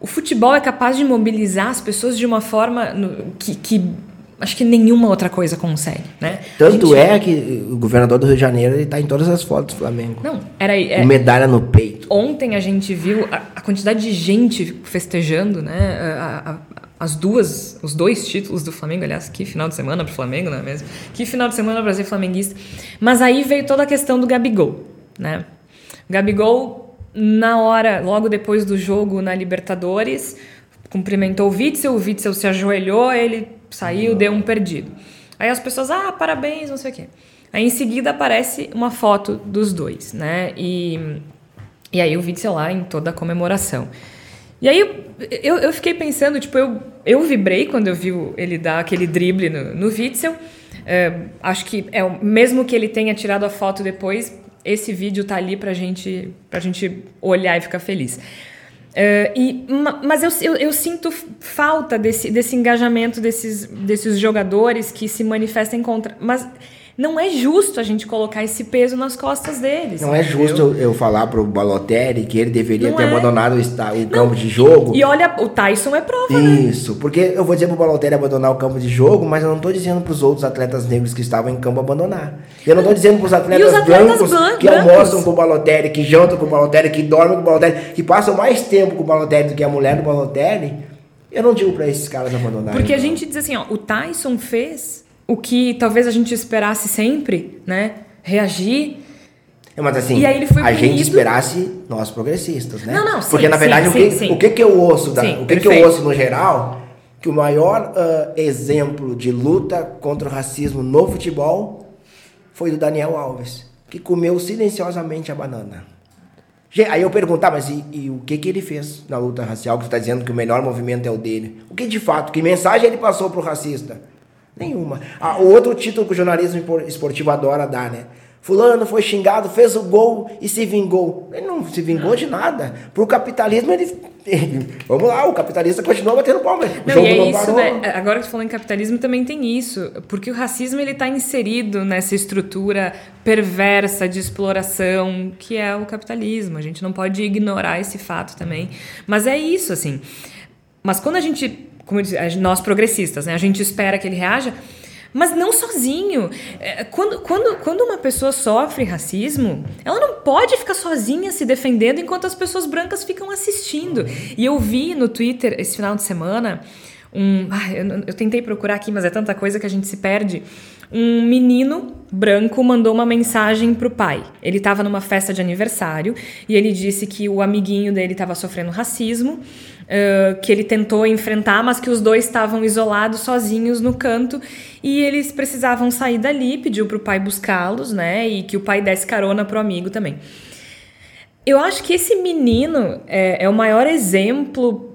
o futebol é capaz de mobilizar as pessoas de uma forma no, que, que acho que nenhuma outra coisa consegue, né?
Tanto gente... é que o governador do Rio de Janeiro está em todas as fotos do Flamengo.
Não, era
é... com medalha no peito.
Ontem a gente viu a, a quantidade de gente festejando, né? A, a, as duas, os dois títulos do Flamengo, aliás, que final de semana para o Flamengo, não é mesmo? Que final de semana o Brasil flamenguista. Mas aí veio toda a questão do Gabigol, né? O Gabigol na hora, logo depois do jogo na Libertadores, cumprimentou o Witzel, o Witzel se ajoelhou, ele saiu, deu um perdido. Aí as pessoas, ah, parabéns, não sei o quê. Aí em seguida aparece uma foto dos dois, né? E, e aí o Witzel lá em toda a comemoração. E aí eu, eu fiquei pensando, tipo, eu, eu vibrei quando eu vi ele dar aquele drible no, no Witzel. É, acho que é mesmo que ele tenha tirado a foto depois, esse vídeo tá ali pra gente, pra gente olhar e ficar feliz. Uh, e, mas eu, eu, eu, sinto falta desse, desse engajamento desses, desses jogadores que se manifestem contra. Mas não é justo a gente colocar esse peso nas costas deles.
Não é justo eu, eu falar pro Balotelli que ele deveria
Não
ter
é.
abandonado o, o campo de jogo.
E olha, o Tyson é prova, né?
Isso, porque eu vou dizer pro Balotelli abandonar o campo de jogo, mas eu não tô dizendo pros outros atletas negros que estavam em campo abandonar. Eu não tô dizendo pros atletas,
atletas
brancos
blan-
que
brancos?
almoçam com o Balotelli, que jantam com o Balotelli, que dormem com o Balotelli, que passam mais tempo com o Balotelli do que a mulher do Balotelli. Eu não digo pra esses caras abandonarem.
Porque a gente diz assim, ó, o Tyson fez o que talvez a gente esperasse sempre, né? Reagir.
É, mas assim,
E aí ele foi
a gente
punido.
esperasse nós progressistas, né?
Não, não, sim,
Porque na
sim,
verdade o,
sim,
que,
sim.
o que que eu ouço, da, o que que eu ouço no geral, que o maior ah, exemplo de luta contra o racismo no futebol foi do Daniel Alves, que comeu silenciosamente a banana. Aí eu perguntar, mas e, e o que que ele fez na luta racial que você está dizendo que o melhor movimento é o dele? O que de fato, que mensagem ele passou pro racista? Nenhuma. Ah, o outro título que o jornalismo esportivo adora dar, né? Fulano foi xingado, fez o gol e se vingou. Ele não se vingou de nada. Pro capitalismo, ele. Vamos lá, o capitalista continua batendo palma. O
Não,
jogo
e é
não
isso,
parou.
né? Agora que tu falou em capitalismo, também tem isso. Porque o racismo, ele tá inserido nessa estrutura perversa de exploração que é o capitalismo. A gente não pode ignorar esse fato também. Mas é isso, assim. Mas quando a gente, como eu disse, nós progressistas, né? A gente espera que ele reaja, mas não sozinho. É, Quando, quando, quando uma pessoa sofre racismo, ela não pode ficar sozinha se defendendo enquanto as pessoas brancas ficam assistindo. E eu vi no Twitter esse final de semana um. não- eu tentei procurar aqui, mas é tanta coisa que a gente se perde. Um menino branco mandou uma mensagem pro pai. Ele estava numa festa de aniversário e ele disse que o amiguinho dele estava sofrendo racismo, que ele tentou enfrentar, mas que os dois estavam isolados, sozinhos no canto e eles precisavam sair dali. Pediu pro pai buscá-los, né? E que o pai desse carona pro amigo também. Eu acho que esse menino é, é o maior exemplo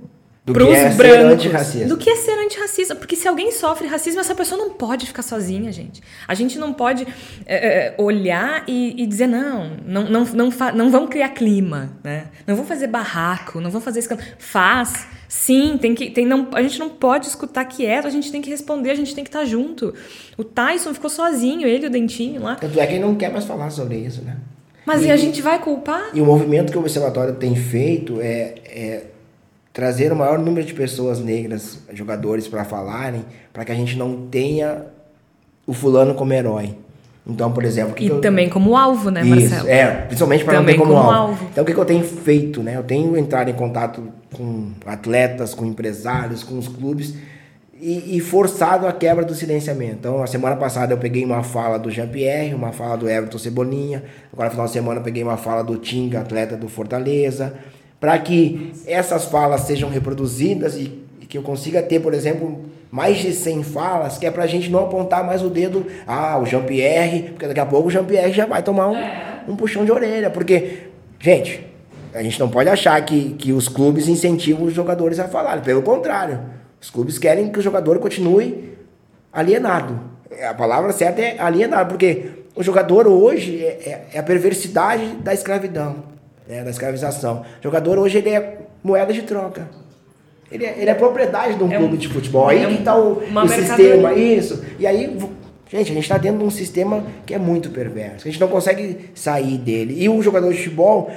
Do
pros
que é ser
brancos
antirracista.
do que é ser antirracista. Porque se alguém sofre racismo, essa pessoa não pode ficar sozinha, gente. A gente não pode é, é, olhar e, e dizer, não, não, não, não, não vamos criar clima, né? Não vamos fazer barraco, não vamos fazer escândalo. Faz. Sim, tem que, tem, não, a gente não pode escutar quieto, a gente tem que responder, a gente tem que estar junto. O Tyson ficou sozinho, ele e o Dentinho lá.
Tanto é que ele não quer mais falar sobre isso, né?
Mas e, a gente vai culpar?
E o movimento que o Observatório tem feito é, é trazer o maior número de pessoas negras, jogadores, para falarem, para que a gente não tenha o fulano como herói. Então, por exemplo... que
E
que eu-
também como alvo, né,
Isso,
Marcelo?
é, principalmente para não ter como,
como
alvo.
alvo.
Então, o que, que eu tenho feito, né? Eu tenho entrado em contato com atletas, com empresários, com os clubes e, e forçado a quebra do silenciamento. Então, a semana passada eu peguei uma fala do Jean-Pierre, uma fala do Everton Cebolinha. Agora, no final de semana, eu peguei uma fala do Tinga, atleta do Fortaleza. Para que essas falas sejam reproduzidas e, e que eu consiga ter, por exemplo, mais de 100 falas, que é pra gente não apontar mais o dedo, ah, o Jean-Pierre, porque daqui a pouco o Jean-Pierre já vai tomar um, um puxão de orelha. Porque, gente, a gente não pode achar que, que os clubes incentivam os jogadores a falarem. Pelo contrário, os clubes querem que o jogador continue alienado. A palavra certa é alienado, porque o jogador hoje é, é- é a perversidade da escravidão, né, da escravização. O jogador hoje ele é moeda de troca. Ele é, ele é propriedade de um
É
clube
um-
de futebol. Aí
é
que está o, o sistema, isso. E aí, gente, a gente está dentro de um sistema que é muito perverso. A gente não consegue sair dele. E o jogador de futebol,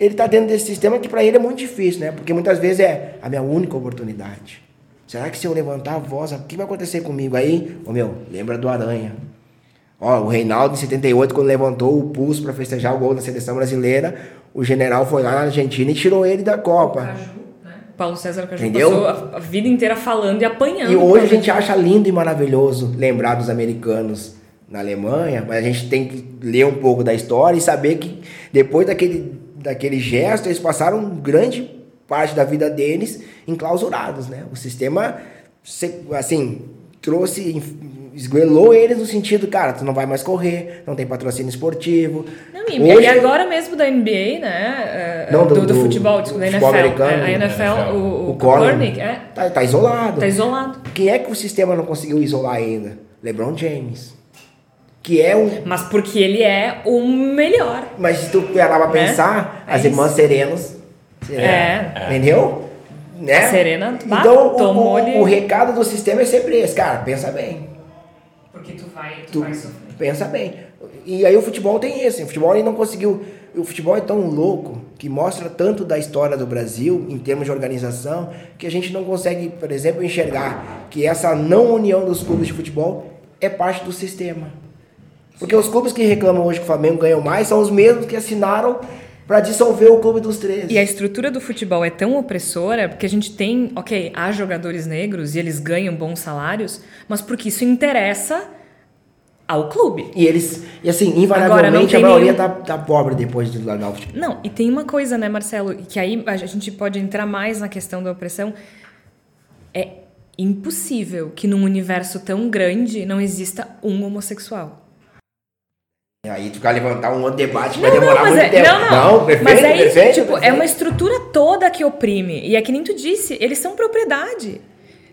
ele está dentro desse sistema que para ele é muito difícil, né? Porque muitas vezes é a minha única oportunidade. Será que se eu levantar a voz, o que vai acontecer comigo aí? Ô meu, lembra do Aranha. Ó, o Reinaldo em 78, quando levantou o pulso para festejar o gol da seleção brasileira, o general foi lá na Argentina e tirou ele da Copa.
Paulo César Caju
Entendeu?
passou a, vida inteira falando e apanhando.
E hoje a gente acha lindo e maravilhoso lembrar dos americanos na Alemanha, mas a gente tem que ler um pouco da história e saber que depois daquele, daquele gesto, eles passaram grande parte da vida deles enclausurados, né? O sistema, assim, trouxe, esguelou eles no sentido, cara, tu não vai mais correr, não tem patrocínio esportivo.
Não, e,
Hoje-
e agora mesmo da NBA, né? é,
Não,
do,
do-
do futebol,
do
desculpa, da
futebol
NFL.
americano.
a NFL, o, o,
O.
Kaepernick, é,
Tá, tá isolado.
tá isolado.
Quem é que o sistema não conseguiu isolar ainda? LeBron James. Que é um
Mas porque ele é o melhor.
Mas se tu parar pra
Né?
pensar,
É
as
isso.
irmãs serenas.
É.
Entendeu? Né?
A Serena, bah,
então, o-
tomou
o, o recado do sistema é sempre esse, cara, pensa bem.
Porque tu vai,
Tu Pensa bem. E aí o futebol tem isso. O futebol ele não conseguiu. O futebol é tão louco que mostra tanto da história do Brasil em termos de organização que a gente não consegue, por exemplo, enxergar que essa não união dos clubes de futebol é parte do sistema. Porque os clubes que reclamam hoje que o Flamengo ganhou mais são os mesmos que assinaram para dissolver o clube dos 13.
E a estrutura do futebol é tão opressora porque a gente tem, ok, há jogadores negros e eles ganham bons salários, mas porque isso interessa ao clube.
E eles, e assim, invariavelmente a maioria nenhum... tá, tá pobre depois de largar o futebol.
Não, e tem uma coisa, né, Marcelo, que aí a gente pode entrar mais na questão da opressão. É impossível que num universo tão grande não exista um homossexual.
E aí tu vai levantar um outro debate vai demorar muito é, tempo.
Não, não. não perfeito, mas é isso, perfeito, tipo, perfeito. é uma estrutura toda que oprime. E é que nem tu disse, eles são propriedade.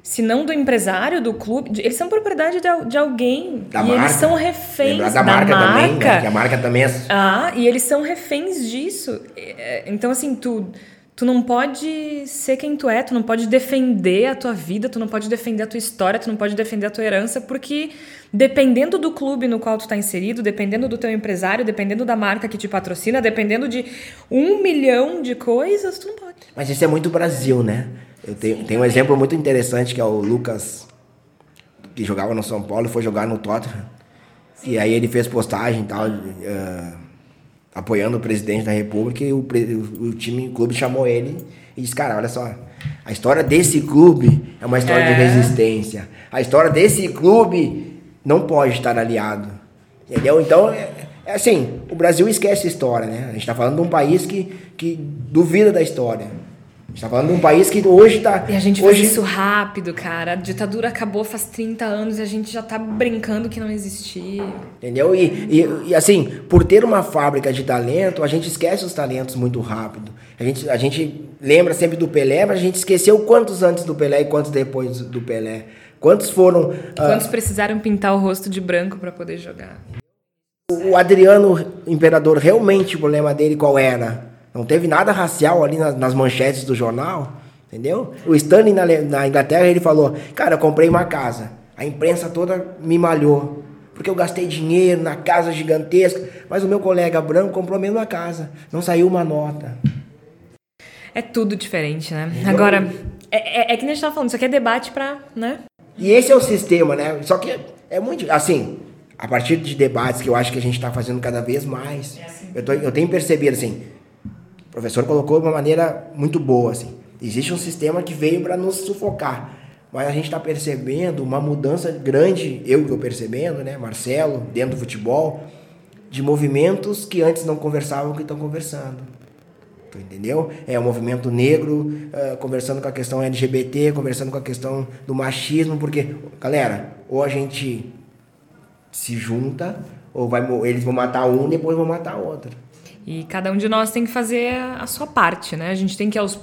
Se não do empresário, do clube, eles são propriedade de, de alguém. Da e marca. eles são reféns
Lembrar da, da marca, marca, também, né? Que a marca também é...
Ah, e eles são reféns disso. É, então, assim, tu Tu não pode ser quem tu é, tu não pode defender a tua vida, tu não pode defender a tua história, tu não pode defender a tua herança, porque dependendo do clube no qual tu está inserido, dependendo do teu empresário, dependendo da marca que te patrocina, dependendo de um milhão de coisas, tu não pode.
Mas isso é muito Brasil, né? Eu tenho, tenho um exemplo muito interessante que é o Lucas, que jogava no São Paulo e foi jogar no Tottenham. Sim. E aí ele fez postagem e tal. Uh, apoiando o presidente da República e o, o, time, o clube chamou ele e disse, cara, olha só, a história desse clube é uma história é. de resistência. A história desse clube não pode estar aliado. Entendeu? Então, é, é assim, o Brasil esquece a história, né? A gente está falando de um país que, que duvida da história está falando de um país que hoje está.
E a gente
hoje...
isso rápido, cara. A ditadura acabou faz 30 anos e a gente já está brincando que não existia.
Entendeu? E, e, e, assim, por ter uma fábrica de talento, a gente esquece os talentos muito rápido. A gente, a gente lembra sempre do Pelé, mas a gente esqueceu quantos antes do Pelé e quantos depois do Pelé. Quantos foram.
Ah, quantos uh... precisaram pintar o rosto de branco para poder jogar?
O Adriano Imperador, realmente o problema dele qual era? Não teve nada racial ali nas, nas manchetes do jornal, entendeu? O Stanley na, na Inglaterra ele falou: Cara, eu comprei uma casa. A imprensa toda me malhou. Porque eu gastei dinheiro na casa gigantesca. Mas o meu colega branco comprou a mesma casa. Não saiu uma nota.
É tudo diferente, né? Agora, é, é, é, que nem a gente tava falando, isso aqui é debate pra, né?
E esse é o sistema, né? Só que é muito. Assim, a partir de debates que eu acho que a gente está fazendo cada vez mais, é assim. eu, tô, eu tenho percebido assim o professor colocou de uma maneira muito boa, assim. Existe um sistema que veio para nos sufocar, mas a gente está percebendo uma mudança grande, eu estou percebendo, né, Marcelo, dentro do futebol, de movimentos que antes não conversavam que estão conversando. Tu entendeu? É o movimento negro uh, conversando com a questão LGBT, conversando com a questão do machismo, porque, galera, ou a gente se junta, ou vai, eles vão matar um e depois vão matar outro.
E cada um de nós tem que fazer a sua parte, né? A gente tem que aos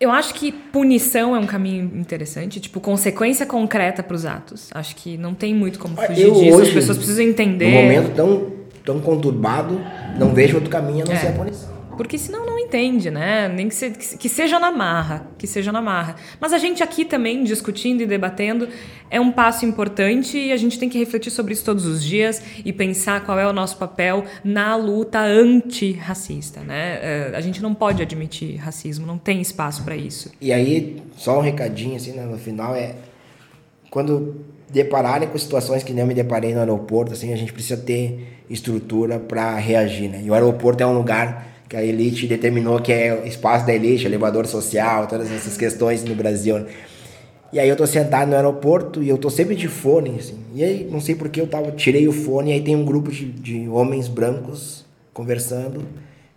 eu acho que punição é um caminho interessante, tipo, consequência concreta para os atos. Acho que não tem muito como fugir eu disso. Hoje, As pessoas precisam entender.
Num momento tão, tão conturbado, não vejo outro caminho a não é. ser a punição.
Porque senão não entende, né? Nem que, se, que seja na marra, que seja na marra. Mas a gente aqui também, discutindo e debatendo, é um passo importante e a gente tem que refletir sobre isso todos os dias e pensar qual é o nosso papel na luta antirracista, né? É, a gente não pode admitir racismo, não tem espaço para isso.
E aí, só um recadinho assim, né, no final é quando depararem com situações que nem eu me deparei no aeroporto, assim, a gente precisa ter estrutura para reagir, né? E o aeroporto é um lugar que a elite determinou que é espaço da elite, elevador social, todas essas questões no Brasil. Né? E aí eu tô sentado no aeroporto e eu tô sempre de fone, assim. E aí, não sei porque eu tava, tirei o fone e aí tem um grupo de, de homens brancos conversando.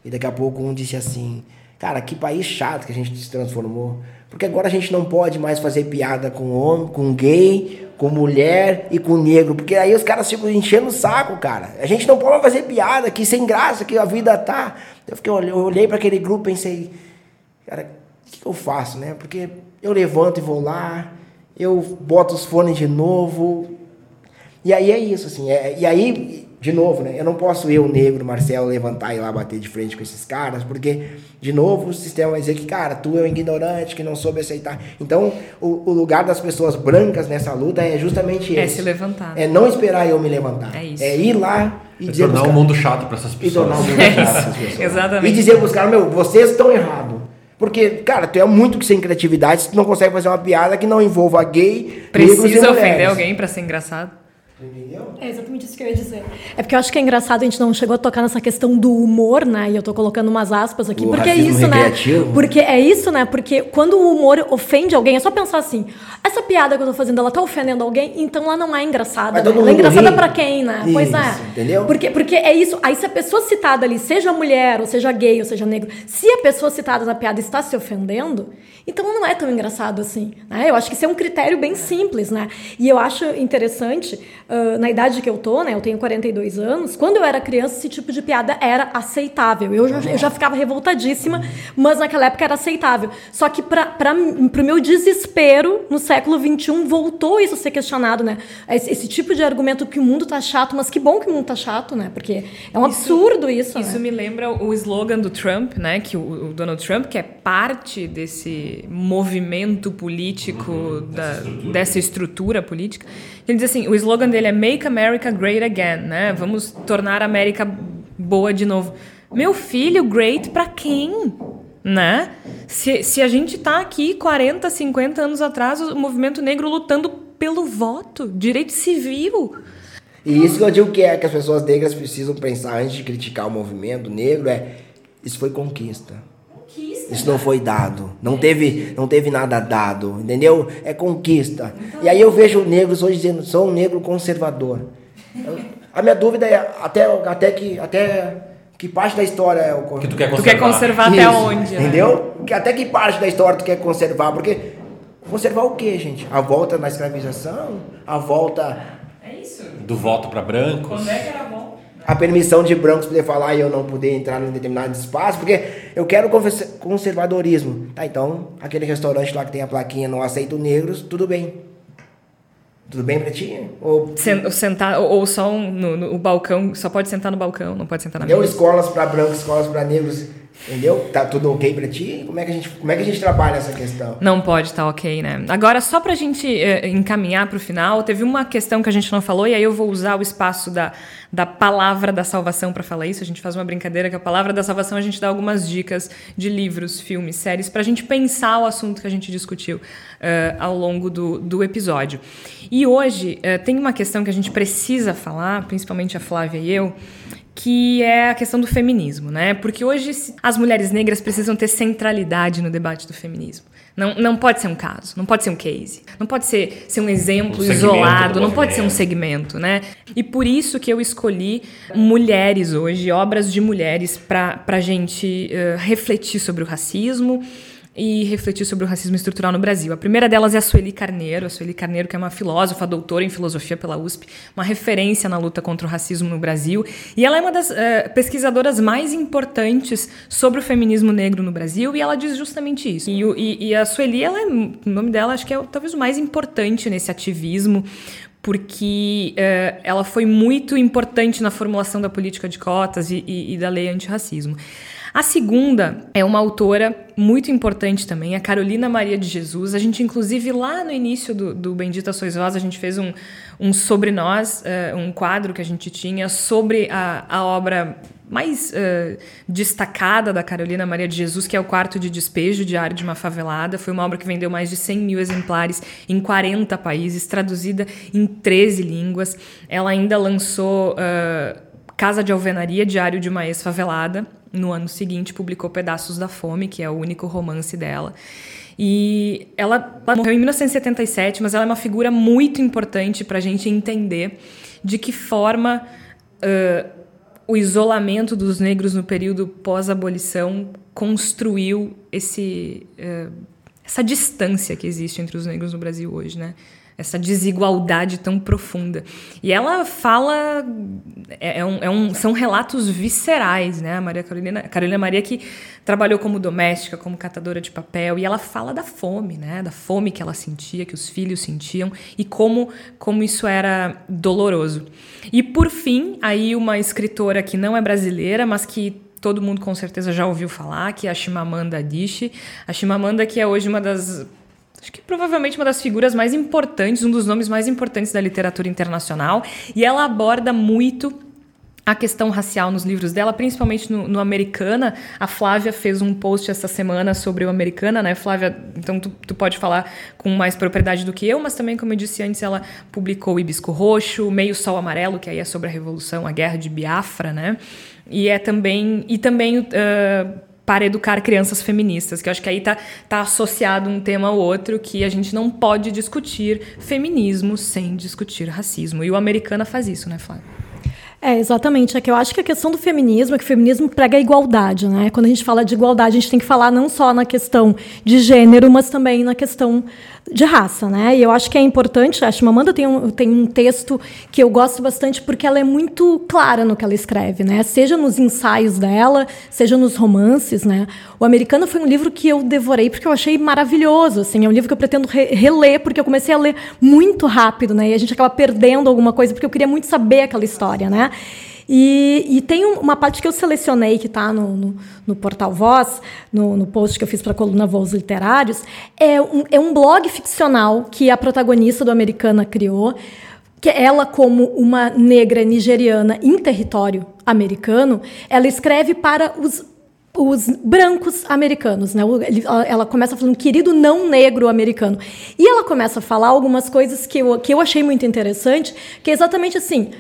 E daqui a pouco um disse assim: Cara, que país chato que a gente se transformou. Porque agora a gente não pode mais fazer piada com homem, com gay, com mulher e com negro. Porque aí os caras ficam enchendo o saco, cara. A gente não pode fazer piada, que sem graça que a vida tá. Eu, fiquei, eu olhei para aquele grupo e pensei, cara, o que, eu faço, né? Porque eu levanto e vou lá, eu boto os fones de novo. E aí é isso, assim. É, e aí, de novo, né? Eu não posso eu, negro, Marcelo, levantar e ir lá bater de frente com esses caras, porque, de novo, o sistema vai dizer que, cara, tu é um ignorante, que não soube aceitar. Então, o, o lugar das pessoas brancas nessa luta é justamente
É
esse.
se levantar.
É não esperar eu me levantar.
É isso.
É ir lá e
É
dizer
tornar o
caras-
mundo chato para essas
e tornar o
pessoas.
mundo
É
chato
isso.
essas pessoas.
Exatamente.
E dizer pros caras, meu, vocês estão errados. Porque, cara, tu é muito que sem criatividade se tu não consegue fazer uma piada que não envolva gay, negros e
Precisa ofender
mulheres.
alguém pra ser engraçado?
Entendeu?
É exatamente isso que eu ia dizer. É porque eu acho que é engraçado a gente não chegou a tocar nessa questão do humor, né? E eu tô colocando umas aspas aqui,
O
porque é isso, né?
recreativo.
Porque é isso, né? Porque quando o humor ofende alguém, é só pensar assim: essa piada que eu tô fazendo, ela tá ofendendo alguém, então ela não é engraçada. Né? Ela é engraçada pra quem, né? pois é.
Isso, entendeu?
Porque, porque é isso. Aí se a pessoa citada ali, seja mulher, ou seja gay, ou seja negro, se a pessoa citada na piada está se ofendendo, então não é tão engraçado assim. Né? Eu acho que isso é um critério bem simples, né? E eu acho interessante, ah, na idade que eu tô, né? Eu tenho 42 anos, quando eu era criança, esse tipo de piada era aceitável. Eu já, eu já ficava revoltadíssima, mas naquela época era aceitável. Só que para pro meu desespero, no século XXI, voltou isso a ser questionado, né? Esse, esse tipo de argumento que o mundo tá chato, mas que bom que o mundo tá chato, né? Porque é um absurdo isso.
Isso
né?
me lembra o slogan do Trump, né? Que o, o Donald Trump, que é parte desse movimento político, da- dessa estrutura política, ele diz assim: o slogan dele é Make America Great Again, né? Vamos tornar a América boa de novo. Meu filho, great pra quem? Né? Se, se a gente tá aqui 40, 50 anos atrás, o movimento negro lutando pelo voto, direito civil.
E isso que eu digo que é que as pessoas negras precisam pensar antes de criticar o movimento negro é isso foi conquista. Isso não foi dado. Não teve, não teve nada dado, entendeu? É conquista. E aí eu vejo negros hoje dizendo, sou um negro conservador. A minha dúvida é até, até que até que parte da história é o
Que tu quer
Tu quer conservar até
Isso,
onde? né?
Entendeu? Que até que parte da história tu quer conservar? Porque conservar o quê, gente? A volta na escravização? A volta
É isso.
Do voto para brancos.
Quando é que era bom?
A permissão de brancos poder falar e eu não poder entrar em determinado espaço, porque eu quero conservadorismo. Tá, então, aquele restaurante lá que tem a plaquinha não aceito negros, tudo bem. Tudo bem pra ti? Ou
Sen- sentar, ou, ou só um, no, no- o balcão, só pode sentar no balcão, não pode sentar na
deu
mesa.
escolas pra brancos, escolas pra negros, entendeu? Tá tudo ok pra ti? Como é que a gente, como é que a gente trabalha essa questão?
Não pode estar ok, né? Agora, só pra gente eh, encaminhar pro final, teve uma questão que a gente não falou, e aí eu vou usar o espaço da, da palavra da salvação pra falar isso. A gente faz uma brincadeira que a palavra da salvação a gente dá algumas dicas de livros, filmes, séries, pra gente pensar o assunto que a gente discutiu eh, ao longo do, do episódio. E hoje eh, tem uma questão que a gente precisa falar, principalmente a Flávia e eu, que é a questão do feminismo, né? Porque hoje as mulheres negras precisam ter centralidade no debate do feminismo. Não, não pode ser um caso, não pode ser um case, não pode ser, ser um exemplo
Um
isolado,
do
não pode ser um segmento, né? E por isso que eu escolhi mulheres hoje, obras de mulheres, para a gente eh, refletir sobre o racismo e refletir sobre o racismo estrutural no Brasil. A primeira delas é a Sueli Carneiro, a Sueli Carneiro que é uma filósofa, doutora em filosofia pela USP, uma referência na luta contra o racismo no Brasil, e ela é uma das eh, pesquisadoras mais importantes sobre o feminismo negro no Brasil, e ela diz justamente isso. E, e- e a Sueli, ela é, o nome dela acho que é talvez o mais importante nesse ativismo, porque eh, ela foi muito importante na formulação da política de cotas e, e- e da lei antirracismo. A segunda é uma autora muito importante também, a Carolina Maria de Jesus. A gente, inclusive, lá no início do, do Bendita Sois Vós, a gente fez um, um sobre nós, eh, um quadro que a gente tinha sobre a, a obra mais eh, destacada da Carolina Maria de Jesus, que é o Quarto de Despejo, Diário de uma Favelada. Foi uma obra que vendeu mais de 100 mil exemplares em 40 países, traduzida em 13 línguas. Ela ainda lançou eh, Casa de Alvenaria, Diário de uma Ex-Favelada. No ano seguinte, publicou Pedaços da Fome, que é o único romance dela. E ela, ela morreu em 1977, mas ela é uma figura muito importante para a gente entender de que forma ãh, o isolamento dos negros no período pós-abolição construiu esse, ãh, essa distância que existe entre os negros no Brasil hoje, né? Essa desigualdade tão profunda. E ela fala. É, é um, é um, são relatos viscerais, né? A Maria Carolina, Carolina Maria que trabalhou como doméstica, como catadora de papel, e ela fala da fome, né? Da fome que ela sentia, que os filhos sentiam, e como, como isso era doloroso. E por fim, aí uma escritora que não é brasileira, mas que todo mundo com certeza já ouviu falar, que é a Chimamanda Adichie. A Chimamanda que é hoje uma das acho que provavelmente uma das figuras mais importantes, um dos nomes mais importantes da literatura internacional, e ela aborda muito a questão racial nos livros dela, principalmente no, no, Americana. A Flávia fez um post essa semana sobre o Americana, né, Flávia? Então tu, tu pode falar com mais propriedade do que eu, mas também, como eu disse antes, ela publicou o Hibisco Roxo, Meio Sol Amarelo, que aí é sobre a Revolução, a Guerra de Biafra, né? E é também. E também. Uh, para educar crianças feministas, que eu acho que aí tá, tá associado um tema ao outro, que a gente não pode discutir feminismo sem discutir racismo. E o Americana faz isso, né, Flávia?
É, exatamente. É que eu acho que a questão do feminismo é que o feminismo prega a igualdade, né? Quando a gente fala de igualdade, a gente tem que falar não só na questão de gênero, mas também na questão de raça, né? E eu acho que é importante. A Chimamanda tem um, tem um texto que eu gosto bastante porque ela é muito clara no que ela escreve, né? Seja nos ensaios dela, seja nos romances, né? O Americana foi um livro que eu devorei porque eu achei maravilhoso, assim. É um livro que eu pretendo re reler porque eu comecei a ler muito rápido, né? E a gente acaba perdendo alguma coisa porque eu queria muito saber aquela história, né? E, e, tem uma parte que eu selecionei, que está no, no, no, portal Voz, no, no, post que eu fiz para a coluna Voos Literários, é um, é um blog ficcional que a protagonista do Americana criou, que ela, como uma negra nigeriana em território americano, ela escreve para os os brancos americanos, né? Ela começa falando querido não negro americano. E ela começa a falar algumas coisas que eu, que eu achei muito interessante, que é exatamente assim,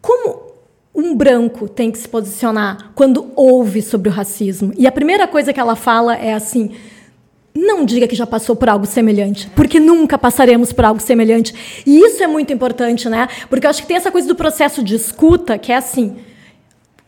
como um branco tem que se posicionar quando ouve sobre o racismo. E a primeira coisa que ela fala é assim: não diga que já passou por algo semelhante, porque nunca passaremos por algo semelhante. E isso é muito importante, né? Porque eu acho que tem essa coisa do processo de escuta, que é assim: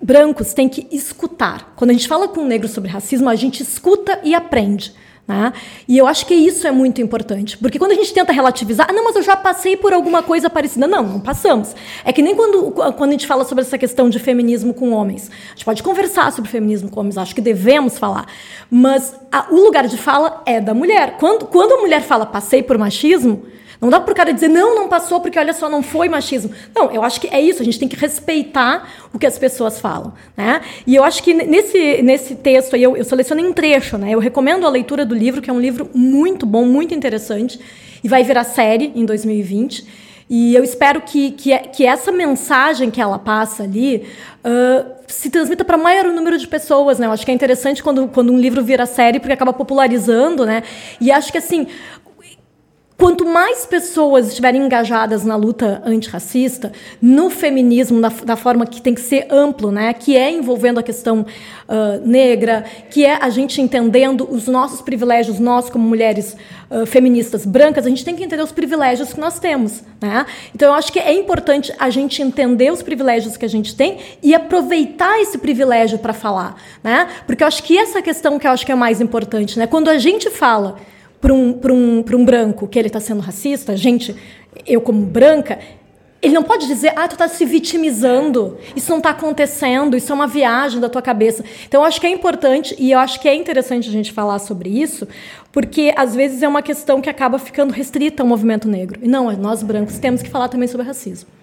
brancos têm que escutar. Quando a gente fala com um negro sobre racismo, a gente escuta e aprende. Né? E eu acho que isso é muito importante, porque quando a gente tenta relativizar, ah, não, mas eu já passei por alguma coisa parecida. Não, não passamos. É que nem quando, quando a gente fala sobre essa questão de feminismo com homens. A gente pode conversar sobre feminismo com homens, acho que devemos falar. Mas a, o lugar de fala é da mulher. Quando, quando a mulher fala passei por machismo, não dá para o cara dizer, não, não passou, porque olha só, não foi machismo. Não, eu acho que é isso, a gente tem que respeitar o que as pessoas falam. Né? E eu acho que nesse, nesse texto aí, eu, eu selecionei um trecho, né? Eu recomendo a leitura do livro, que é um livro muito bom, muito interessante, e vai virar série em 2020. E eu espero que, que, que essa mensagem que ela passa ali uh, se transmita para maior número de pessoas, né? Eu acho que é interessante quando, quando um livro vira série, porque acaba popularizando, né? E acho que, assim, Quanto mais pessoas estiverem engajadas na luta antirracista, no feminismo, da, forma que tem que ser amplo, né, que é envolvendo a questão uh, negra, que é a gente entendendo os nossos privilégios, nós como mulheres uh, feministas brancas, a gente tem que entender os privilégios que nós temos. Né? Então, eu acho que é importante a gente entender os privilégios que a gente tem e aproveitar esse privilégio para falar. Né? Porque eu acho que essa questão que eu acho que é mais importante. Né? Quando a gente fala para um, um, um branco que ele está sendo racista, gente, eu como branca, ele não pode dizer, ah, tu está se vitimizando, isso não está acontecendo, isso é uma viagem da tua cabeça. Então, eu acho que é importante e eu acho que é interessante a gente falar sobre isso, porque às vezes é uma questão que acaba ficando restrita ao movimento negro. E não, nós brancos temos que falar também sobre racismo.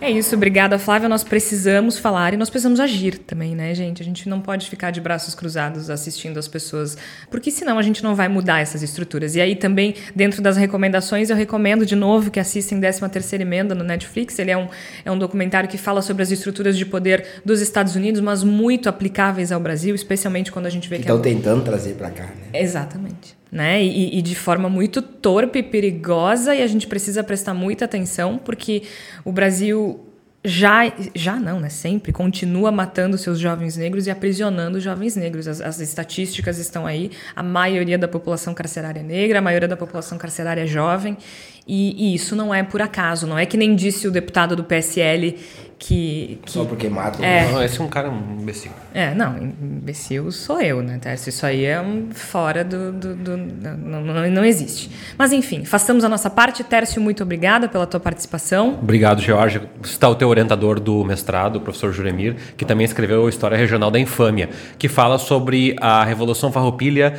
É isso, obrigada, Flávia. Nós precisamos falar e nós precisamos agir também, né, gente? A gente não pode ficar de braços cruzados assistindo as pessoas, porque senão a gente não vai mudar essas estruturas. E aí também, dentro das recomendações, eu recomendo de novo que assistem 13ª Emenda no Netflix. Ele é um, é um documentário que fala sobre as estruturas de poder dos Estados Unidos, mas muito aplicáveis ao Brasil, especialmente quando a gente vê
que...
Estão
é tentando trazer para cá, né?
Exatamente né? E, e, de forma muito torpe perigosa, e a gente precisa prestar muita atenção, porque o Brasil já, já não, né? Sempre continua matando seus jovens negros e aprisionando jovens negros. As, as estatísticas estão aí. A maioria da população carcerária é negra, a maioria da população carcerária é jovem. E, e, isso não é por acaso, não é que nem disse o deputado do PSL que. que
Só porque mata.
É.
Não, esse é um cara um imbecil.
É, não, imbecil sou eu, né, Tércio? Isso aí é um fora do. do, do não, não, não, existe. Mas enfim, façamos a nossa parte. Tércio, muito obrigada pela tua participação.
Obrigado, George. Está o teu orientador do mestrado, o professor Juremir, que também escreveu a História Regional da Infâmia, que fala sobre a Revolução Farroupilha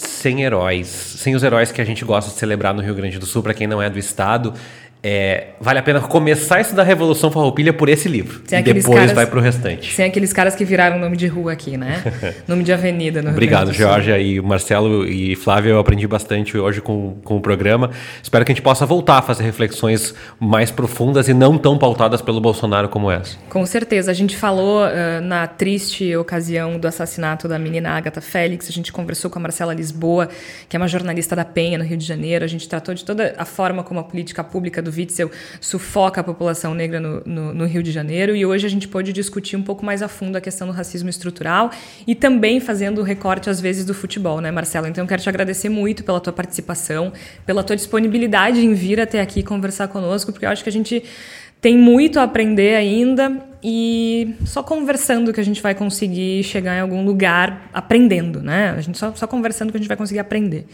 sem heróis, sem os heróis que a gente gosta de celebrar no Rio Grande do Sul, para quem não é do estado. É, vale a pena começar a estudar a Revolução Farroupilha por esse livro. Sem e depois caras, vai pro restante.
Sem aqueles caras que viraram nome de rua aqui, né? nome de avenida no
Obrigado, Georgia e Marcelo e Flávio. Eu aprendi bastante hoje com, com o programa. Espero que a gente possa voltar a fazer reflexões mais profundas e não tão pautadas pelo Bolsonaro como essa.
Com certeza. A gente falou uh, na triste ocasião do assassinato da menina Agatha Félix. A gente conversou com a Marcela Lisboa, que é uma jornalista da Penha, no Rio de Janeiro. A gente tratou de toda a forma como a política pública do do Witzel sufoca a população negra no, no, no, Rio de Janeiro. E hoje a gente pode discutir um pouco mais a fundo a questão do racismo estrutural e também fazendo o recorte, às vezes, do futebol, né, Marcelo? Então, eu quero te agradecer muito pela tua participação, pela tua disponibilidade em vir até aqui conversar conosco, porque eu acho que a gente tem muito a aprender ainda e só conversando que a gente vai conseguir chegar em algum lugar aprendendo, né? A gente só, só conversando que a gente vai conseguir aprender.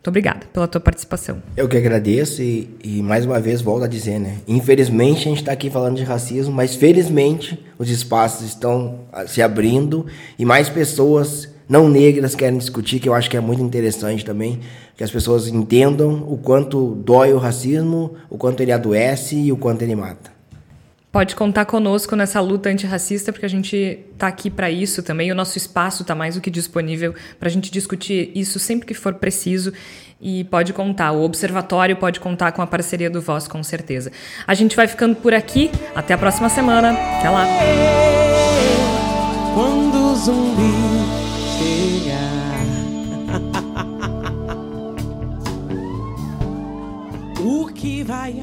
Muito obrigada pela tua participação.
Eu que agradeço e, e mais uma vez volto a dizer, né? Infelizmente a gente está aqui falando de racismo, mas felizmente os espaços estão ah, se abrindo e mais pessoas não negras querem discutir, que eu acho que é muito interessante também, que as pessoas entendam o quanto dói o racismo, o quanto ele adoece e o quanto ele mata.
Pode contar conosco nessa luta antirracista, porque a gente está aqui para isso também. O nosso espaço está mais do que disponível para a gente discutir isso sempre que for preciso. E pode contar, o Observatório pode contar com a parceria do Voz, com certeza. A gente vai ficando por aqui. Até a próxima semana. Até lá. Quando o zumbi o que vai